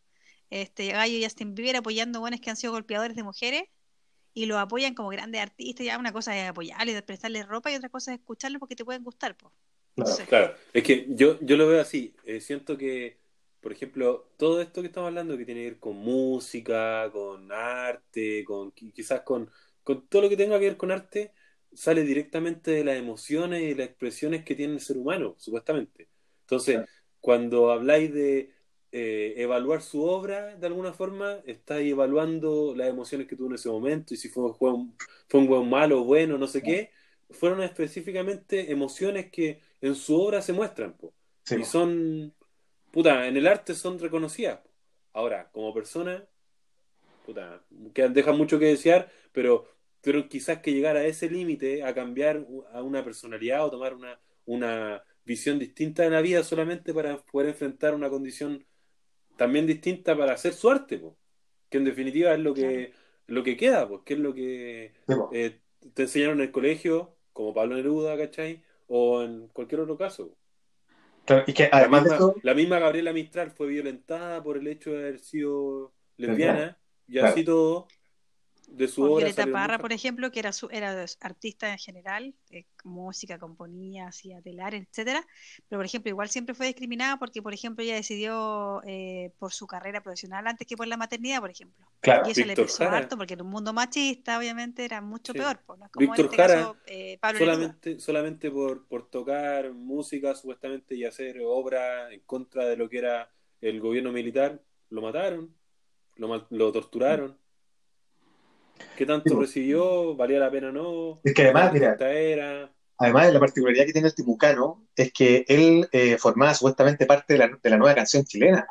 este Gallo y Justin Bieber apoyando buenos que han sido golpeadores de mujeres y los apoyan como grandes artistas, ya una cosa es apoyarles, prestarles ropa y otra cosa es escucharlos porque te pueden gustar, pues. Claro. es que yo, yo lo veo así. Eh, siento que, por ejemplo, todo esto que estamos hablando que tiene que ver con música, con arte, con qui- quizás con, con todo lo que tenga que ver con arte, sale directamente de las emociones y las expresiones que tiene el ser humano, supuestamente. Entonces, Claro. cuando habláis de eh, evaluar su obra, de alguna forma, estáis evaluando las emociones que tuvo en ese momento y si fue, un, fue un buen malo, bueno, no sé qué, fueron específicamente emociones que en su obra se muestran, po. Sí, y son, puta, en el arte son reconocidas. po. Ahora, como persona, puta, que dejan mucho que desear, pero, pero quizás que llegar a ese límite, a cambiar a una personalidad o tomar una, una visión distinta de la vida solamente para poder enfrentar una condición también distinta para hacer su arte, po. que en definitiva es lo que, lo que queda, pues, que es lo que Sí, eh, te enseñaron en el colegio, como Pablo Neruda, ¿cachai? O en cualquier otro caso. Claro, y que La además de misma, eso, la misma Gabriela Mistral fue violentada por el hecho de haber sido lesbiana y Claro. así todo de su O obra. Violeta Parra, por ejemplo, que era, su, era artista en general, eh, música, componía, hacía telar, etcétera. Pero, por ejemplo, igual siempre fue discriminada porque, por ejemplo, ella decidió eh, por su carrera profesional antes que por la maternidad, por ejemplo. claro, Y eso le pesó Jara. harto porque en un mundo machista, obviamente, era mucho Sí. peor. pues, no como Víctor en este Jara, caso, eh, Pablo Neruda. solamente, por, por tocar música supuestamente y hacer obra en contra de lo que era el gobierno militar, lo mataron, lo torturaron. ¿Qué tanto Sí, po. recibió? ¿Valía la pena o no? Es que además, ¿Qué mira, era? Además, la particularidad que tiene el timucano es que él eh, formaba supuestamente parte de la, de la nueva canción chilena.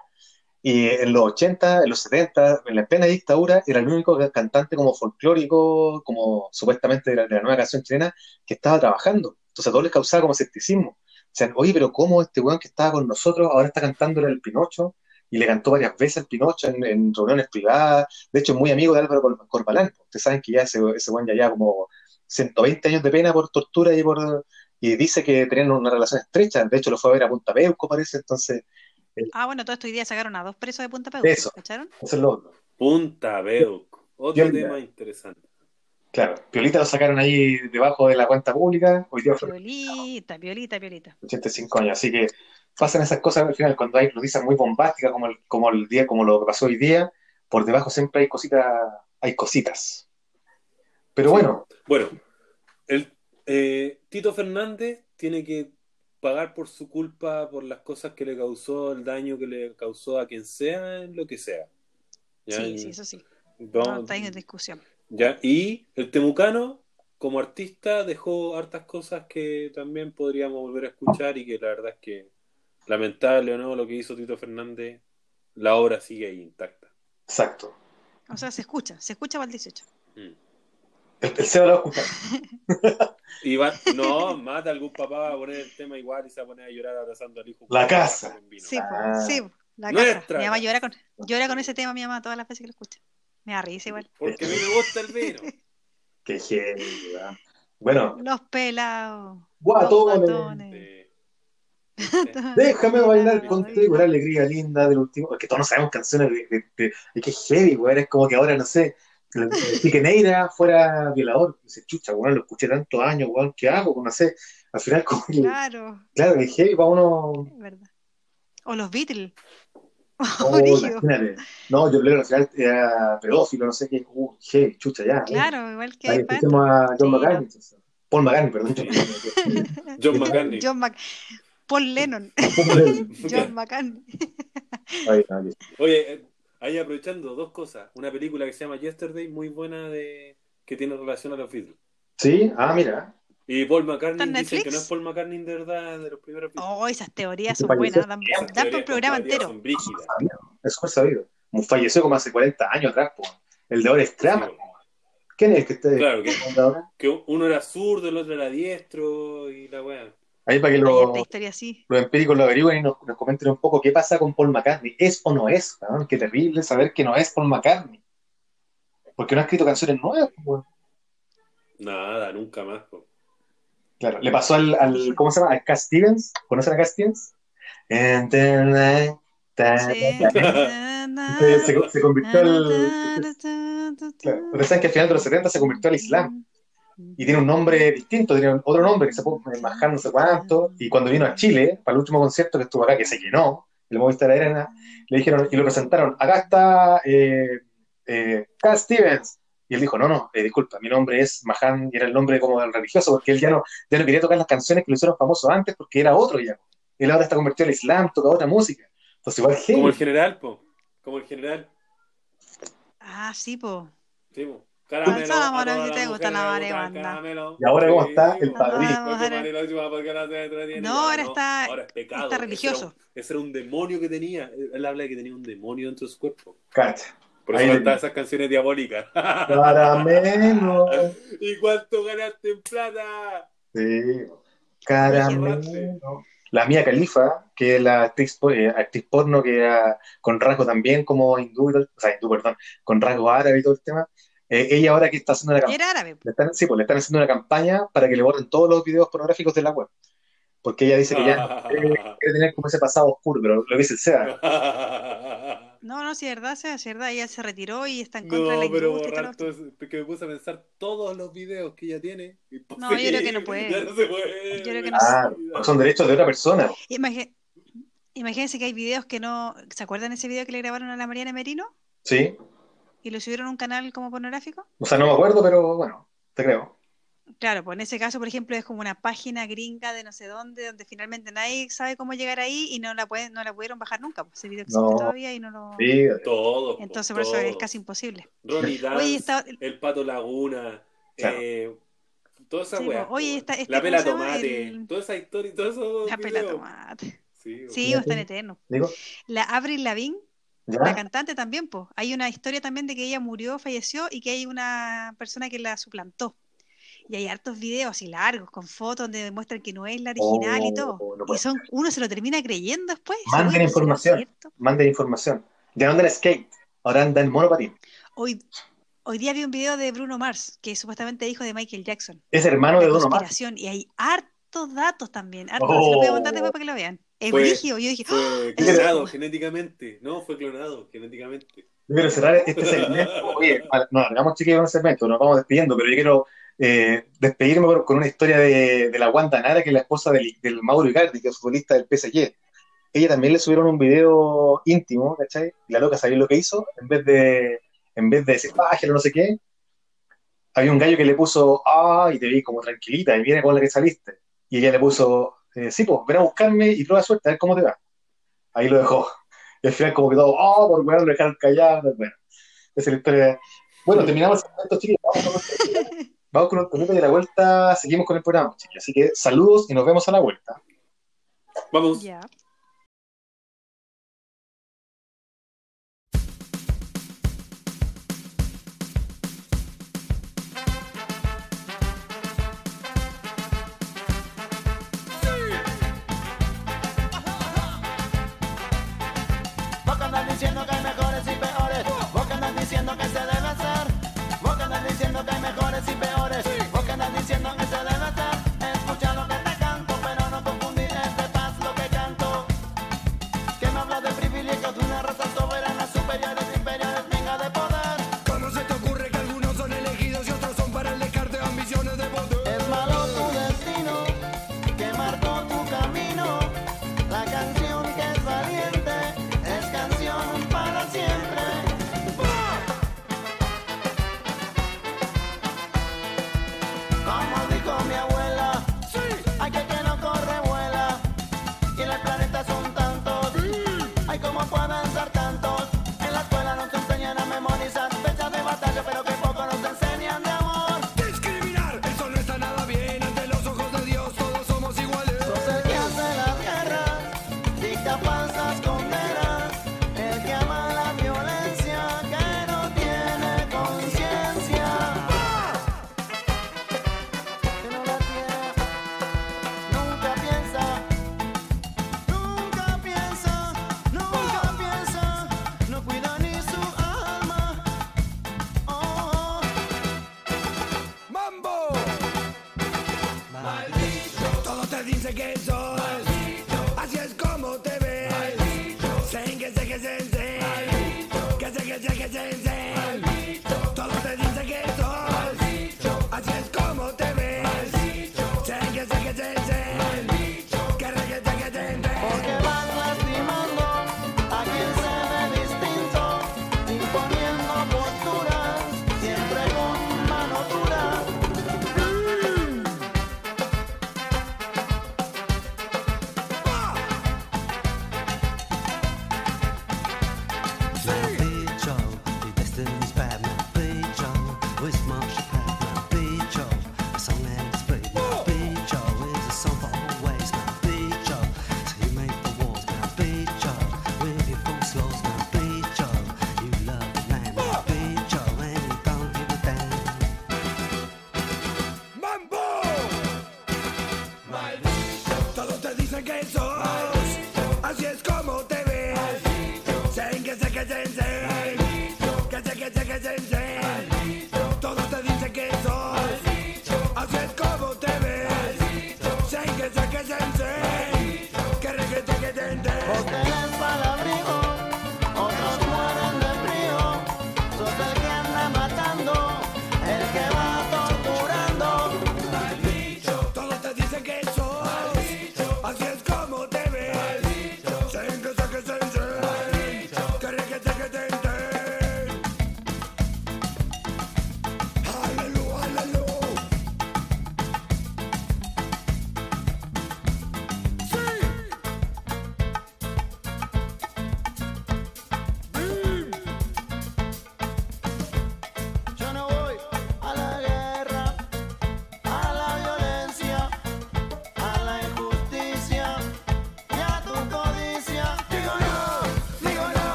Y en los 80, en los 70, en la plena dictadura, era el único cantante como folclórico, como supuestamente de la, de la nueva canción chilena, que estaba trabajando. Entonces a todos les causaba como escepticismo. O sea, oye, pero ¿cómo este weón que estaba con nosotros ahora está cantándole al Pinocho? Y le cantó varias veces al Pinocho en, en reuniones privadas. De hecho, es muy amigo de Álvaro Cor- Corbalán. Ustedes saben que ya ese, ese weón ya lleva como 120 años de pena por tortura y por y dice que tenían una relación estrecha. De hecho, lo fue a ver a Punta Peuco, parece. Entonces, Ah, bueno, todo esto hoy día sacaron a dos presos de Punta Peuco, Eso. ¿cacharon? eso es lo otro. Punta Beuco. Otro tema interesante. Claro, Piolita lo sacaron ahí debajo de la cuenta pública. Hoy día fue Violita, violita, violita. 85 años. Así que pasan esas cosas al final cuando hay noticias muy bombásticas como el, como el día, como lo que pasó hoy día. Por debajo siempre hay cositas, hay cositas. Pero bueno, Bueno, el, eh, Tito Fernández tiene que pagar por su culpa, por las cosas que le causó, el daño que le causó a quien sea, en lo que sea. ¿Ya? Sí, sí, eso sí. No- No está en discusión. ¿ya? Y el Temucano, como artista, dejó hartas cosas que también podríamos volver a escuchar y que la verdad es que, lamentable o no, lo que hizo Tito Fernández, la obra sigue ahí intacta. exacto. O sea, se escucha, se escucha para el 18. Mm. El, el CEO lo va a escuchar. [laughs] Y va, no, mata algún papá va a poner el tema igual y se va a poner a llorar abrazando al hijo. La casa. Con vino. Sí, Ah. sí, la Nuestra casa. Mi mamá llora con, llora con ese tema, mi mamá, todas las veces que lo escucha. Me da risa igual. Porque a mí me gusta el vino. [laughs] Qué ¿verdad? Bueno, Los pelados. guatones. Los guatones. [laughs] Sí. Déjame bailar contigo, la alegría linda del último. Porque todos no sabemos canciones de, de, de- de que heavy, weón. Es como que ahora, no sé, el- el Piqueneira fuera violador. Dice, chucha, weón, lo escuché tantos años, weón, ¿qué hago? Pues No sé. Al final, como que, Claro, claro, que heavy para uno. es verdad. O los Beatles. [laughs] Oh. No, yo creo que al final era pedófilo, no sé qué. Uh, heavy, chucha, ya. Claro, igual que Ahí a John Sí, McCartney. Paul McCartney, perdón. [laughs] John McCartney. John McCartney. John Mac Paul Lennon. [laughs] [laughs] John ay, Oye, eh, ahí aprovechando dos cosas. Una película que se llama Yesterday, muy buena, de que tiene relación a los Beatles. Sí, ah, mira. Y Paul ¿Está McCartney en dicen que no es Paul McCartney de verdad de los primeros Beatles. Oh, esas teorías son buenas. Dan, un programa entero. Son brígidas. Es sabido. Falleció como hace 40 años atrás, po. El de ahora es Kramer. Sí, ¿Quién es el que está Claro, que, ahora? que uno era zurdo, el otro era diestro y la weá. Ahí para que Hay lo- esta historia así. los empíricos lo averigüen y nos, nos comenten un poco qué pasa con Paul McCartney. ¿Es o no es? weón? Qué terrible saber que no es Paul McCartney. Porque no ha escrito canciones nuevas. Nada, nunca más. Claro, le pasó al, al- ¿cómo se llama? A Cat Stevens. ¿Conocen a Cat Stevens? [laughs] Se, convirtió al... Claro, ustedes saben que al final de los 70 se convirtió al Islam. Y tiene un nombre distinto, tiene otro nombre que se puso Mahán no sé cuánto, y cuando vino a Chile, para el último concierto que estuvo acá, que se llenó, el Movistar Arena, le dijeron, y lo presentaron, acá está eh, eh, Cat Stevens, y él dijo, no, no, eh, disculpa, mi nombre es Mahan, y era el nombre como del religioso, porque él ya no, ya no quería tocar las canciones que lo hicieron famoso antes, porque era otro ya, él ahora está convertido al Islam, toca otra música, entonces igual Como el general, po. Como el general. Ah, sí, po. Sí, po. Caramelo. Lanza la a mano todas si te gusta la marihuana. Y ahora, ¿cómo está el padrino? No ahora está- ahora es pecado. está Ese religioso. era un- Ese era un demonio que tenía. Él habla de que tenía un demonio dentro de su cuerpo. Cacha. Por eso Ahí- cantaba esas canciones diabólicas. Caramelo. [laughs] ¿Y cuánto ganaste en plata? Sí. Caramelo. la Mia Khalifa, que es la actriz, eh, actriz porno que era con rasgos también como hindú, y todo- o sea, hindú, perdón, con rasgos árabes y todo el tema. Eh, ella ahora que está haciendo una campaña, le están, sí, pues le están haciendo una campaña para que le borren todos los videos pornográficos de la web. Porque ella dice que ya quiere, [laughs] quiere tener como ese pasado oscuro, pero lo dice el SEA. [laughs] No, no, si es verdad, si es verdad, ella se retiró y está en contra de No, la pero borrar todo eso, porque me puse a pensar todos los videos que ella tiene. No, yo creo que no puede. Ya no se puede. Yo creo que no Ah, son derechos de otra persona. Imagi- Imagínense que hay videos que no. ¿Se acuerdan ese video que le grabaron a la Mariana Merino? Sí. ¿Y lo subieron a un canal como pornográfico? O sea, no me acuerdo, pero bueno, te creo. Claro, pues en ese caso, por ejemplo, es como una página gringa de no sé dónde, donde finalmente nadie sabe cómo llegar ahí y no la pueden, no la pudieron bajar nunca. Pues ese video existe No. todavía y no lo. Sí, Todos. po, Entonces por eso es casi imposible. Ronnie [laughs] Dance, Oye, está- el Pato Laguna, Claro. eh, toda esa Sí, weá, po. Oye, está- este, la ¿cómo pela tomate, El- toda esa historia, todos esos La pela tomate. Sí. Sí, o están eternos. digo, La Avril Lavigne, la ya. cantante también, pues. Hay una historia también de que ella murió, falleció y que hay una persona que la suplantó. Y hay hartos videos así largos, con fotos donde demuestran que no es la original y todo. Oh, no y son, uno se lo termina creyendo después. Manden "Oye, ¿será información. cierto?". Manden información. Ya no anda en skate, ahora anda en monopatín. Hoy, hoy día vi un video de Bruno Mars, que es supuestamente hijo de Michael Jackson. Es hermano La de Omar. conspiración. Y hay hartos datos también. Hartos, se los voy a contar después Oh. para que lo vean. Es Fue- brígido. Yo dije, ¡Ah! Fue clonado genéticamente. No, fue clonado genéticamente. Yo quiero cerrar este [laughs] segmento. Oye, no, hagamos chiquillos con el segmento, nos vamos despidiendo, pero yo quiero eh, despedirme por- con una historia de, de la Wanda Nara, que es la esposa del, del Mauro Icardi, que es futbolista del PSG. Ella también le subieron un video íntimo, ¿cachai? Y la loca, ¿sabéis lo que hizo? En vez de, en vez de decir página, no sé qué, había un gallo que le puso, ah, y te vi como tranquilita, y viene con la que saliste. Y ella le puso, eh, sí, pues, ven a buscarme y prueba suerte, a ver cómo te va. Ahí lo dejó. Y al final como que todo, oh, por weón, lo dejaron callado. Bueno, esa es la historia. Bueno, terminamos el segmento, chicos. Vamos con otro- [laughs] Vamos con un y a la vuelta seguimos con el programa, chicos. Así que saludos y nos vemos a la vuelta. Vamos. ya.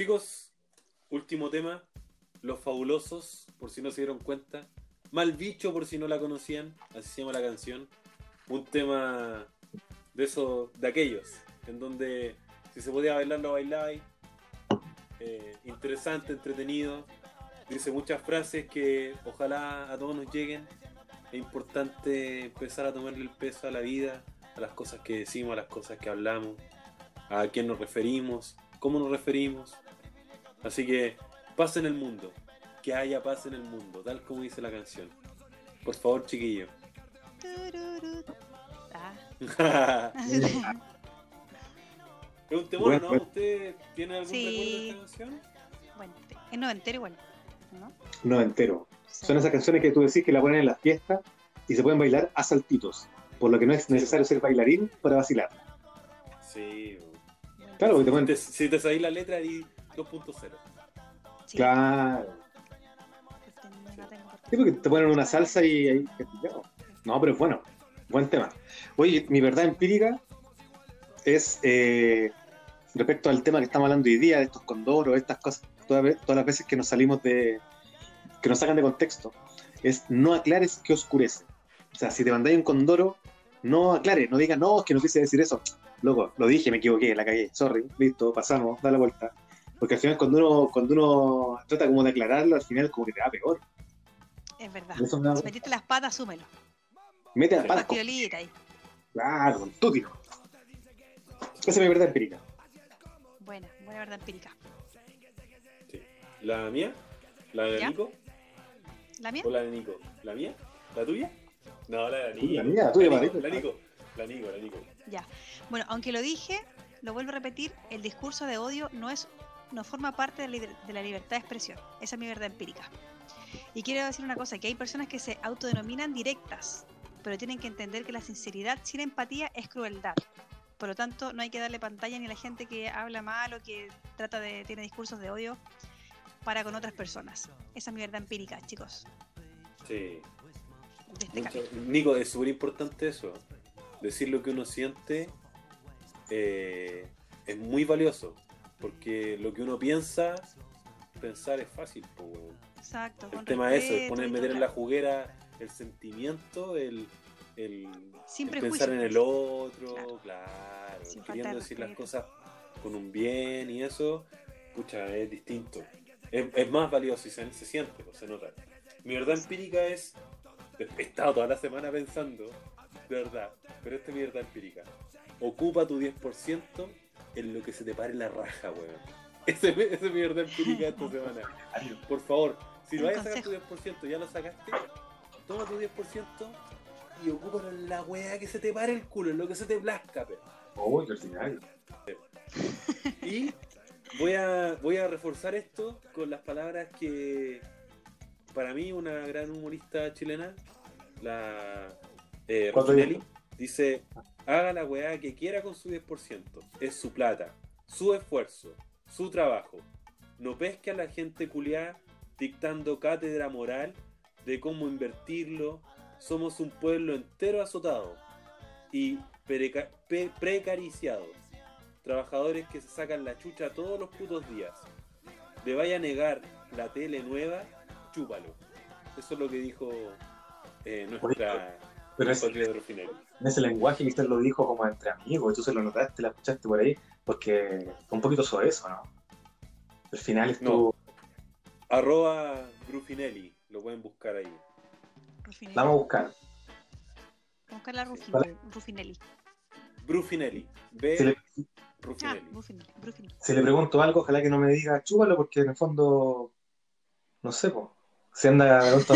Chicos, último tema. Los fabulosos, por si no se dieron cuenta. Mal bicho, por si no la conocían. Así se llama la canción. Un tema de esos, de aquellos, en donde si se podía bailar, lo bailáis. Eh, interesante, entretenido. Dice muchas frases que ojalá a todos nos lleguen. Es importante empezar a tomarle el peso a la vida, a las cosas que decimos, a las cosas que hablamos, a quién nos referimos, cómo nos referimos. Así que paz en el mundo, que haya paz en el mundo, tal como dice la canción. Por favor, chiquillo. Ah. [laughs] es un temor, ¿no? Bueno, ¿Usted tiene algún Sí. recuerdo de esta canción? bueno, es noventero igual, ¿no? No entero. Sí. Son esas canciones que tú decís que la ponen en las fiestas y se pueden bailar a saltitos. Por lo que no es necesario ser bailarín para vacilar. Sí. Claro, porque te Si te, si te sabéis la letra, di 2.0. sí, Claro. Sí, porque te ponen una salsa y ahí. No, pero es bueno. Buen tema. Oye, mi verdad empírica es eh, respecto al tema que estamos hablando hoy día, de estos condoros, estas cosas, todas, todas las veces que nos salimos de. que nos sacan de contexto, es no aclares que oscurece. O sea, si te mandáis un condoro, no aclares, no digas, no, es que no quise decir eso. Loco, lo dije, me equivoqué, la cagué, sorry, listo, pasamos, da la vuelta. Porque al final, cuando uno, cuando uno trata como de aclararlo, al final como que te da peor. Es verdad. Eso me da- Si metiste las patas, súmelo. Mete las patas. ahí. Claro, con tutti. Esa es mi verdad empírica. Buena, buena verdad empírica. Sí. ¿La mía? ¿La de ¿Ya? Nico? ¿La mía? ¿O la de Nico? ¿La mía? ¿La tuya? No, la de Nico. La mía, la tuya, la Marito. Nico, la Nico. La Nico, la Nico. Ya. Bueno, aunque lo dije, lo vuelvo a repetir, el discurso de odio no es no forma parte de la, libertad de expresión. Esa es mi verdad empírica. Y quiero decir una cosa, que hay personas que se autodenominan directas, pero tienen que entender que la sinceridad sin empatía es crueldad. Por lo tanto, no hay que darle pantalla ni a la gente que habla mal o que trata de tiene discursos de odio para con otras personas. Esa es mi verdad empírica, chicos, Sí. de este. Nico, es súper importante eso. Decir lo que uno siente eh, es muy valioso. Porque lo que uno piensa, pensar es fácil. po, weón. Exacto. El con tema es eso, poner meter en la juguera el sentimiento, el, el, Sin el prejuicio. pensar en el otro, Claro. queriendo de decir las cosas con un bien y eso, pucha, es distinto. Es, es más valioso y se, se siente, pues, se nota. Mi verdad empírica es, he estado toda la semana pensando, de verdad, pero esta es mi verdad empírica. Ocupa tu 10% en lo que se te pare la raja, weón. Esa es, mi- esa es mi verdad empírica esta [laughs] semana. Por favor, si lo vayas a sacar tu 10%, ya lo sacaste, toma tu 10% y ocúpalo en la weá que se te pare el culo, en lo que se te plazca, pero. Uy, qué ordinario. Y voy a, voy a reforzar esto con las palabras que para mí una gran humorista chilena, la eh. Dice, haga la weá que quiera con su 10%, es su plata, su esfuerzo, su trabajo. No pesque a la gente culiá dictando cátedra moral de cómo invertirlo. Somos un pueblo entero azotado. Y preca- precariciados. Trabajadores que se sacan la chucha todos los putos días. Le vaya a negar la tele nueva, chúpalo. Eso es lo que dijo eh, nuestra Pero es. En ese lenguaje que usted lo dijo como entre amigos, y tú se lo notaste, la escuchaste por ahí, porque fue un poquito sobre eso, ¿no? Al final estuvo... Arroba Grufinelli, lo pueden buscar ahí. Rufinelli. Vamos a buscar. Vamos a buscar la Rufinelli. Rufinelli. Brufinelli. B. Si le, Ah, Rufinelli. Rufinelli. Rufinelli. si le pregunto algo, ojalá que no me diga chúbalo, porque en el fondo, no sé, po, si anda, de pronto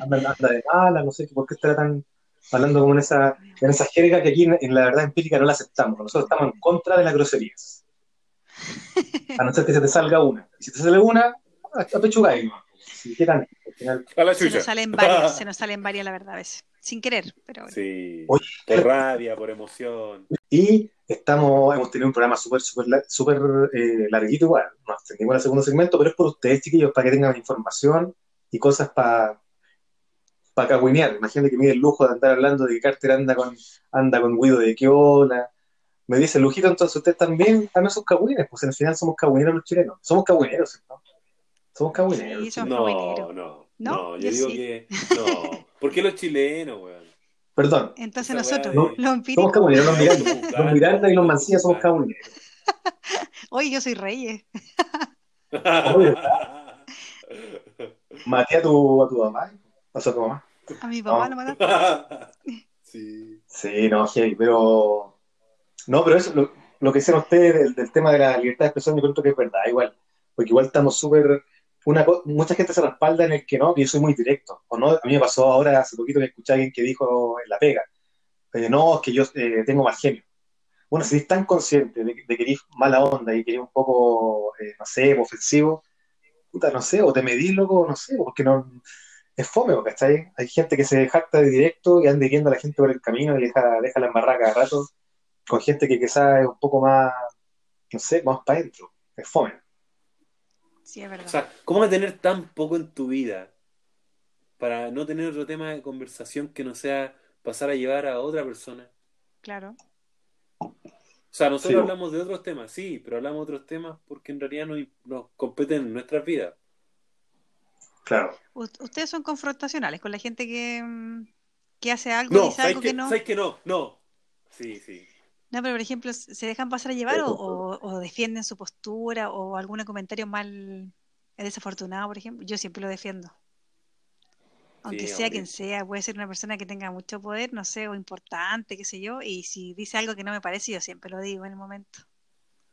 anda, anda- anda de mala, no sé, por qué estará tan hablando como en esa, en esa jerga que aquí en, en la verdad empírica no la aceptamos. Nosotros estamos en contra de las groserías. [laughs] A no ser que se te salga una. Y si te sale una, apechugáis. ¿no? Si qué tanto, al final. A la Se nos salen varias, [laughs] se nos salen varias, la verdad, a veces. Sin querer, pero bueno. Sí. Oye, Por rabia, por emoción. Y estamos, hemos tenido un programa súper, súper, súper eh, larguito igual. Nos extendimos al segundo segmento, pero es por ustedes, chiquillos, para que tengan información y cosas para para cagüinear. Imagínate que me el lujo de andar hablando de que Carter anda con, anda con Guido de Quiola. Me dice, Lujito, entonces ustedes también, también son cagüines, pues al final somos cagüineros los chilenos. Somos cagüineros, ¿no? Somos cagüineros. Sí, somos No, cagüineros. no, ¿No? no. Yo Yo digo sí. que. [laughs] No. ¿Por qué los chilenos, weón? Perdón, Entonces Esa nosotros, los somos empíricos. cagüineros, los Miranda. Los Miranda y los Mancilla somos cagüineros. [laughs] Oye, yo soy reyes. [laughs] Maté a tu, a tu mamá. Pasó a tu mamá. A mi papá lo mataron. [laughs] sí. Sí, no, heavy, pero. No, pero eso, lo, lo que dicen ustedes del, del tema de la libertad de expresión, yo creo que es verdad, igual. Porque igual estamos súper. Una, mucha gente se respalda en el que no, que yo soy muy directo. O no, a mí me pasó ahora hace poquito que escuché a alguien que dijo en la pega: eh, No, es que yo eh, tengo mal genio. Bueno, si eres tan consciente de, de que eres mala onda y que eres un poco, eh, no sé, ofensivo, puta, no sé, o te medís, loco, no sé, porque no. Es fome, ¿cachai? Hay gente que se jacta de directo y anda guiando a la gente por el camino y deja, deja la embarrada cada rato, con gente que quizás es un poco más, no sé, más para adentro. Es fome. Sí, es verdad. O sea, ¿cómo vas a tener tan poco en tu vida para no tener otro tema de conversación que no sea pasar a llevar a otra persona? claro. O sea, nosotros Sí. hablamos de otros temas, sí, pero hablamos de otros temas porque en realidad nos, nos competen en nuestras vidas. Claro. U- ustedes son confrontacionales con la gente que, mm, que hace algo, No, dice ¿sabes algo que, que no. ¿sabes que no? No. Sí, sí. No, pero por ejemplo, se dejan pasar a llevar o, o- o defienden su postura o algún comentario mal desafortunado, por ejemplo. Yo siempre lo defiendo. Aunque Sí, sea quien sea, puede ser una persona que tenga mucho poder, no sé, o importante, qué sé yo, y si dice algo que no me parece, yo siempre lo digo en el momento.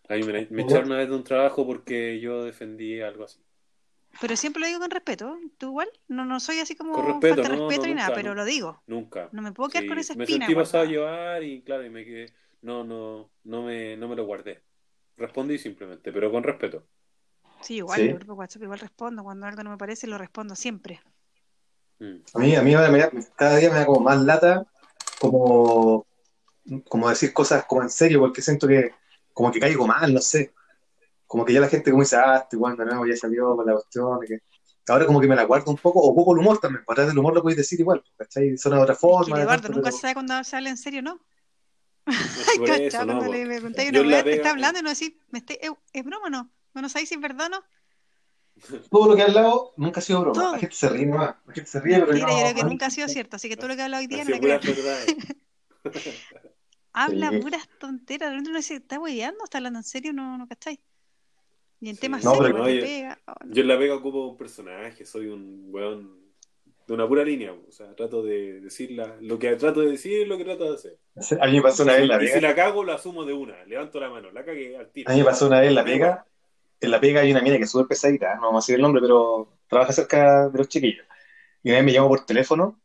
A mí me, me echaron una vez de un trabajo porque yo defendí algo así. Pero siempre lo digo con respeto. ¿Tú igual? No, no soy así como Con respeto, falta no, respeto no, ni nada, pero no. lo digo. Nunca. No me puedo quedar Sí, con esa me espina. sentí pasado a llevar y claro, y me quedé. No, no, no me, no me lo guardé. Respondí simplemente, pero con respeto. Sí, igual, Sí. en el grupo WhatsApp igual respondo. Cuando algo no me parece, lo respondo siempre. Mm. A mí, a mí ahora me da- cada día me da como más lata, como, como decir cosas como en serio, porque siento que como que caigo mal, no sé. Como que ya la gente como dice, ah, este weón de nuevo ya salió con la cuestión. que... Ahora como que me la guardo un poco, o poco el humor también, para del humor lo podéis decir igual, ¿cachai? Suena de otra Es forma. que de Eduardo nunca pero- se sabe cuando se habla en serio, ¿no? Es. [laughs] Cuando le preguntáis una weá, ¿te está hablando? Y no decís, ¿me estáis- ¿es, es broma o no? ¿No, no sabéis si es verdad o no? Todo lo que he hablado nunca ha sido broma. Todo. La gente se ríe nomás. La gente se ríe, pero no. yo creo que nunca ha sido cierto. Así que todo lo que he hablado hoy día no es la creo. [laughs] Habla Sí. puras tonteras. De repente uno dice, ¿está hueveando? ¿Está hablando en serio? No, no cacháis. Y en Sí. temas No, yo- pega. Oh, no. Yo en la pega ocupo un personaje, soy un weón de una pura línea. O sea, trato de decir la- lo que trato de decir es lo que trato de hacer. A mí me pasó una vez en la y si pega. la cago, la asumo de una. Levanto la mano, la cagué al tiro. A mí me pasó una vez en la pega. En la pega hay una mina que es súper pesadita, no vamos a decir el nombre, pero trabaja cerca de los chiquillos. Y una vez me llamó por teléfono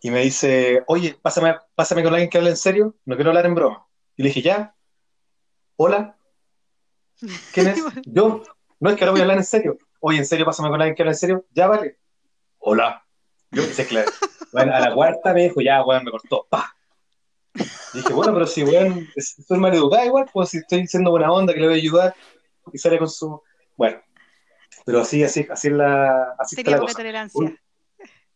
y me dice, oye, pásame, pásame con alguien que hable en serio, no quiero hablar en broma. Y le dije, ya, hola, ¿quién es? [laughs] Yo, no es que ahora voy a hablar en serio. Oye, en serio, pásame con alguien que hable en serio, ya vale. Hola. Yo [laughs] dije, claro. Bueno, a la cuarta me dijo, ya, weón, me cortó, pa. Y dije, bueno, pero si, weón, soy mal educada igual, pues si estoy diciendo buena onda, que le voy a ayudar, y sale con su. Bueno, pero así, así, así es la, así está Tenía la poca cosa. tolerancia.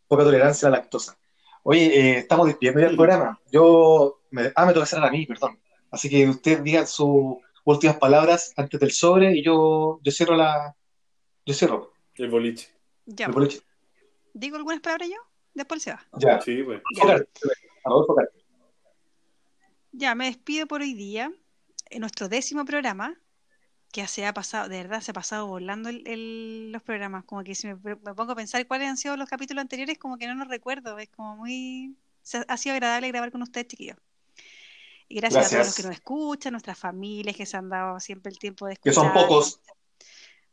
Poca tolerancia a la lactosa. Oye, eh, estamos despidiendo ya el programa. Yo. Me... Ah, me toca cerrar a mí, perdón. Así que ustedes digan sus últimas palabras antes del sobre y yo, yo cierro la. Yo cierro El boliche. Ya, el boliche. digo algunas palabras yo, después se va. Ya. Sí, pues. Ya. Me despido por hoy día, en nuestro décimo programa, que se ha pasado, de verdad, se ha pasado volando el- el- los programas, como que si me, me pongo a pensar cuáles han sido los capítulos anteriores, como que no los recuerdo, es como muy, ha sido agradable grabar con ustedes, chiquillos. Y gracias, a todos los que nos escuchan, nuestras familias que se han dado siempre el tiempo de Que escuchar. son pocos.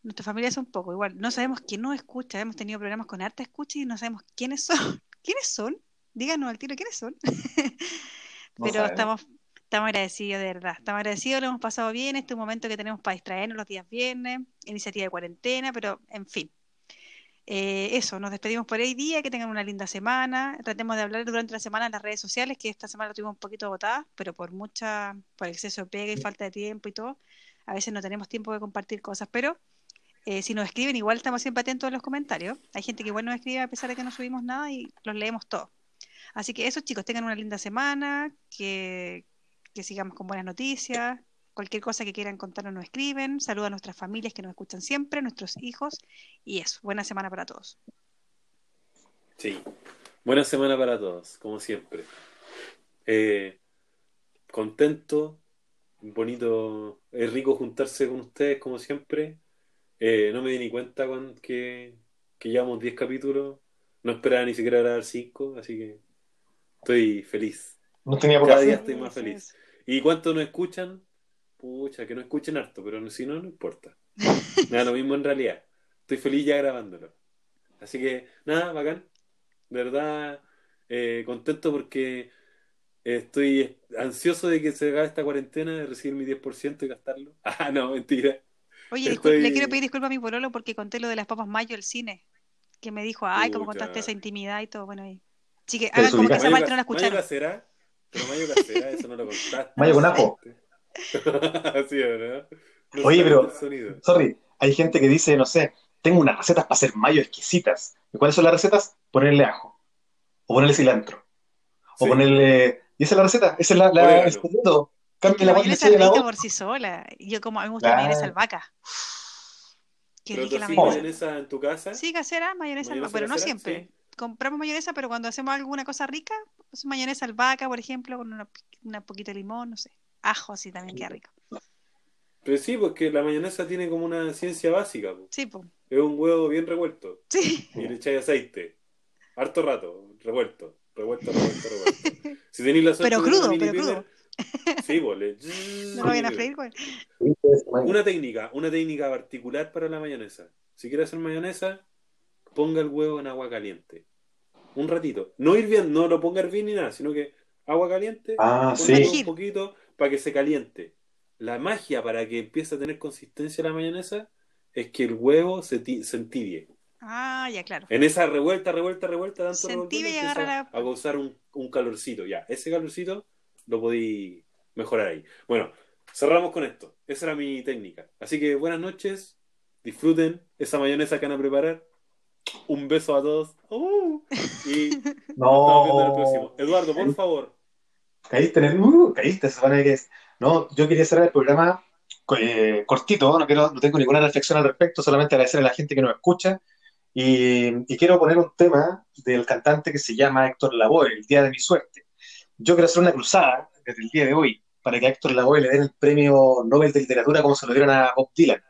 Nuestras familias son pocos, igual, no sabemos quién nos escucha, hemos tenido programas con harta escucha y no sabemos quiénes son. [laughs] ¿Quiénes son? Díganos al tiro quiénes son. [laughs] No Pero sabemos. estamos, estamos agradecidos, de verdad. Estamos agradecidos, lo hemos pasado bien. Este es un momento que tenemos para distraernos los días viernes, iniciativa de cuarentena, pero en fin. Eh, eso, nos despedimos por hoy día, que tengan una linda semana. Tratemos de hablar durante la semana en las redes sociales, que esta semana lo tuvimos un poquito agotada, pero por mucha, por exceso de pega y falta de tiempo y todo, a veces no tenemos tiempo de compartir cosas, pero eh, si nos escriben, igual estamos siempre atentos a los comentarios. Hay gente que igual nos escribe a pesar de que no subimos nada y los leemos todos. Así que eso, chicos, tengan una linda semana, que, que sigamos con buenas noticias. Cualquier cosa que quieran contarnos nos escriben. Saludos a nuestras familias que nos escuchan siempre, nuestros hijos. Y eso, buena semana para todos. Sí. Buena semana para todos, como siempre. Eh, contento, bonito, es rico juntarse con ustedes, como siempre. Eh, no me di ni cuenta con que, que llevamos 10 capítulos. No esperaba ni siquiera grabar 5, así que estoy feliz. No tenía poca Cada día estoy más feliz. ¿Y cuántos nos escuchan? Pucha, que no escuchen harto, pero si no, no importa. [laughs] Nada, lo mismo en realidad. Estoy feliz ya grabándolo. Así que, nada, bacán. De verdad, eh, contento porque estoy ansioso de que se haga esta cuarentena, de recibir mi 10% y gastarlo. [laughs] Ah, no, mentira. Oye, Estoy- le quiero pedir disculpas a mi pololo porque conté lo de las papas mayo del cine. Que me dijo, ay, como Pucha. contaste esa intimidad y todo. Bueno, y... Así que hagan como que esa parte no la ca- mayo escucharon. casera, pero mayo casera, eso no lo [laughs] contaste. Mayo con ajo. [laughs] Así, ¿verdad? No Oye, pero-. Sorry, hay gente que dice, no sé, tengo unas recetas para hacer mayo exquisitas. ¿Y cuáles son las recetas? Ponerle ajo. O ponerle cilantro. O Sí. ponerle. ¿Y esa es la receta? Ese es la, la- el secreto. Cambia la mayonesa de la boca. por sí sola. Yo como a mí me gusta la mayonesa albahaca. Qué ¿Pero rica tú la mayonesa. mayonesa en tu casa? Sí, casera, mayonesa, ¿Mayonesa albahaca, pero no siempre. Sí. Compramos mayonesa, pero cuando hacemos alguna cosa rica, pues mayonesa albahaca, por ejemplo, con una, poquito de limón, no sé. Ajo así también queda rico. Pero sí, porque la mayonesa tiene como una ciencia básica. po. Sí, pues. Es un huevo bien revuelto. Sí. Y le echáis aceite. Harto rato. Revuelto. Revuelto, revuelto, revuelto. Si tenéis la suerte Pero crudo, pero pimer, Sí, pues le... No lo vayan a freír, güey. Una técnica, una técnica particular para la mayonesa. Si quieres hacer mayonesa, ponga el huevo en agua caliente. Un ratito. No hirviendo, no lo ponga a hervir ni nada, sino que agua caliente, Ah, sí. un poquito para que se caliente. La magia para que empiece a tener consistencia la mayonesa es que el huevo se, se entibie. Ah, ya, claro. En esa revuelta, revuelta, revuelta, tanto Se y empieza agarra la- a causar un, un calorcito. Ya, ese calorcito lo podí mejorar ahí. Bueno, cerramos con esto. Esa era mi técnica. Así que buenas noches, disfruten esa mayonesa que van a preparar. Un beso a todos. ¡Uh! Y [laughs] nos estamos viendo en el próximo. No. Eduardo, por favor. Caíste en el. Uh, caíste, supone que es. No, yo quería cerrar el programa eh, cortito, no, quiero, no tengo ninguna reflexión al respecto, solamente agradecer a la gente que nos escucha. Y, y quiero poner un tema del cantante que se llama Héctor Lavoe, El Día de mi Suerte. Yo quiero hacer una cruzada desde el día de hoy para que a Héctor Lavoe le den el premio Nobel de Literatura como se lo dieron a Bob Dylan.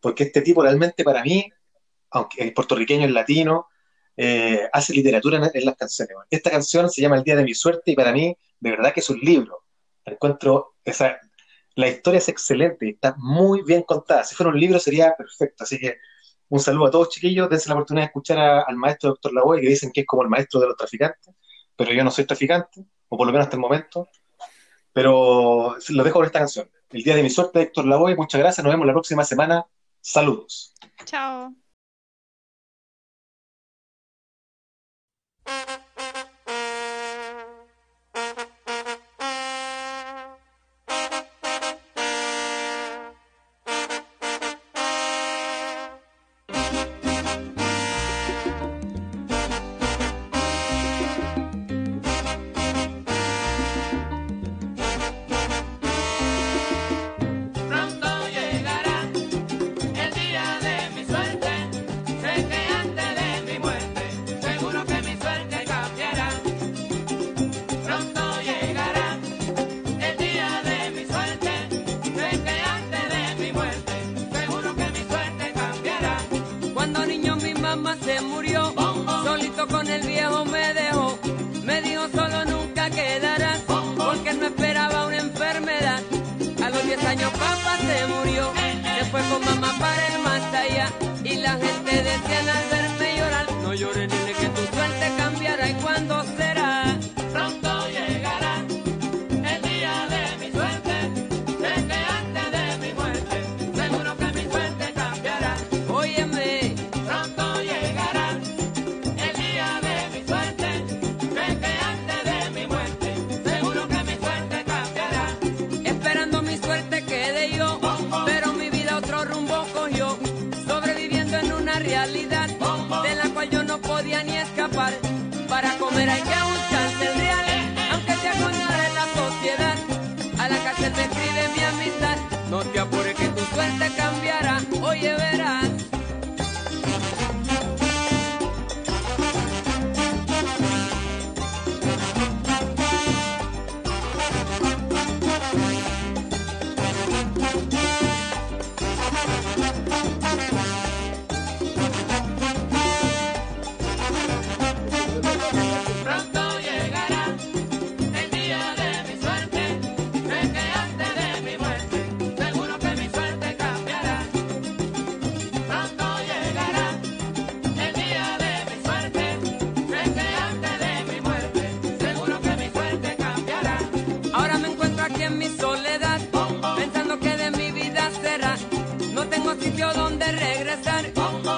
Porque este tipo realmente para mí, aunque es puertorriqueño, es latino, eh, hace literatura en, en las canciones. Esta canción se llama El Día de mi Suerte y para mí, de verdad que es un libro. Encuentro, esa, la historia es excelente, está muy bien contada. Si fuera un libro sería perfecto. Así que un saludo a todos, chiquillos. Dense la oportunidad de escuchar al maestro Doctor Lavoe, que dicen que es como el maestro de los traficantes, pero yo no soy traficante, o por lo menos hasta el momento. Pero lo dejo con esta canción. El Día de mi Suerte, Héctor Lavoe. Muchas gracias. Nos vemos la próxima semana. Saludos. Chao.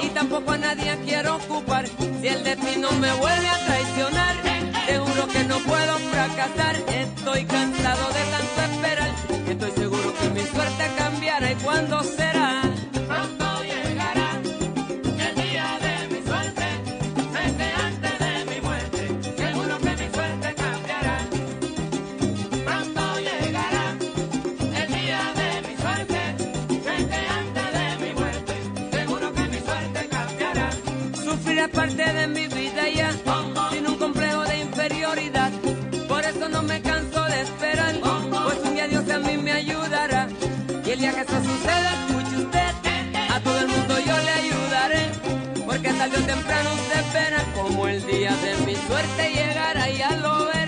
y tampoco a nadie quiero ocupar. Si el destino me vuelve a traicionar, te juro que no puedo fracasar. Estoy cansado de tanto esperar, estoy seguro que mi suerte cambiará y cuándo será. de mi vida ya, sin un complejo de inferioridad. Por eso no me canso de esperar, pues un día Dios a mí me ayudará. Y el día que eso suceda, escuche usted, a todo el mundo yo le ayudaré, porque tarde o temprano se espera como el día de mi suerte llegará, ya lo ve.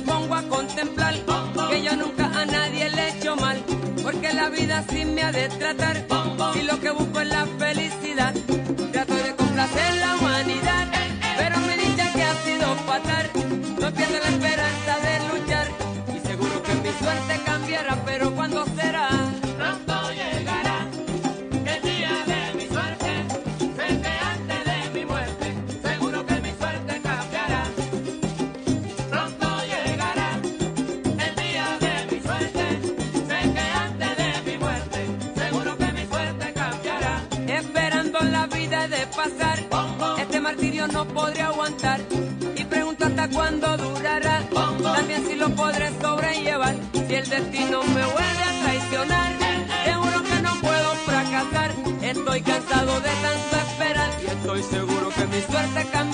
pongo a contemplar que yo nunca a nadie le he hecho mal, porque la vida sí me ha de tratar, si lo que busco es la no podré aguantar y pregunto hasta cuándo durará. También si lo podré sobrellevar si el destino me vuelve a traicionar. Eh, eh, eh. Te juro que no puedo fracasar. Estoy cansado de tanto esperar y estoy seguro que mi suerte cambiará.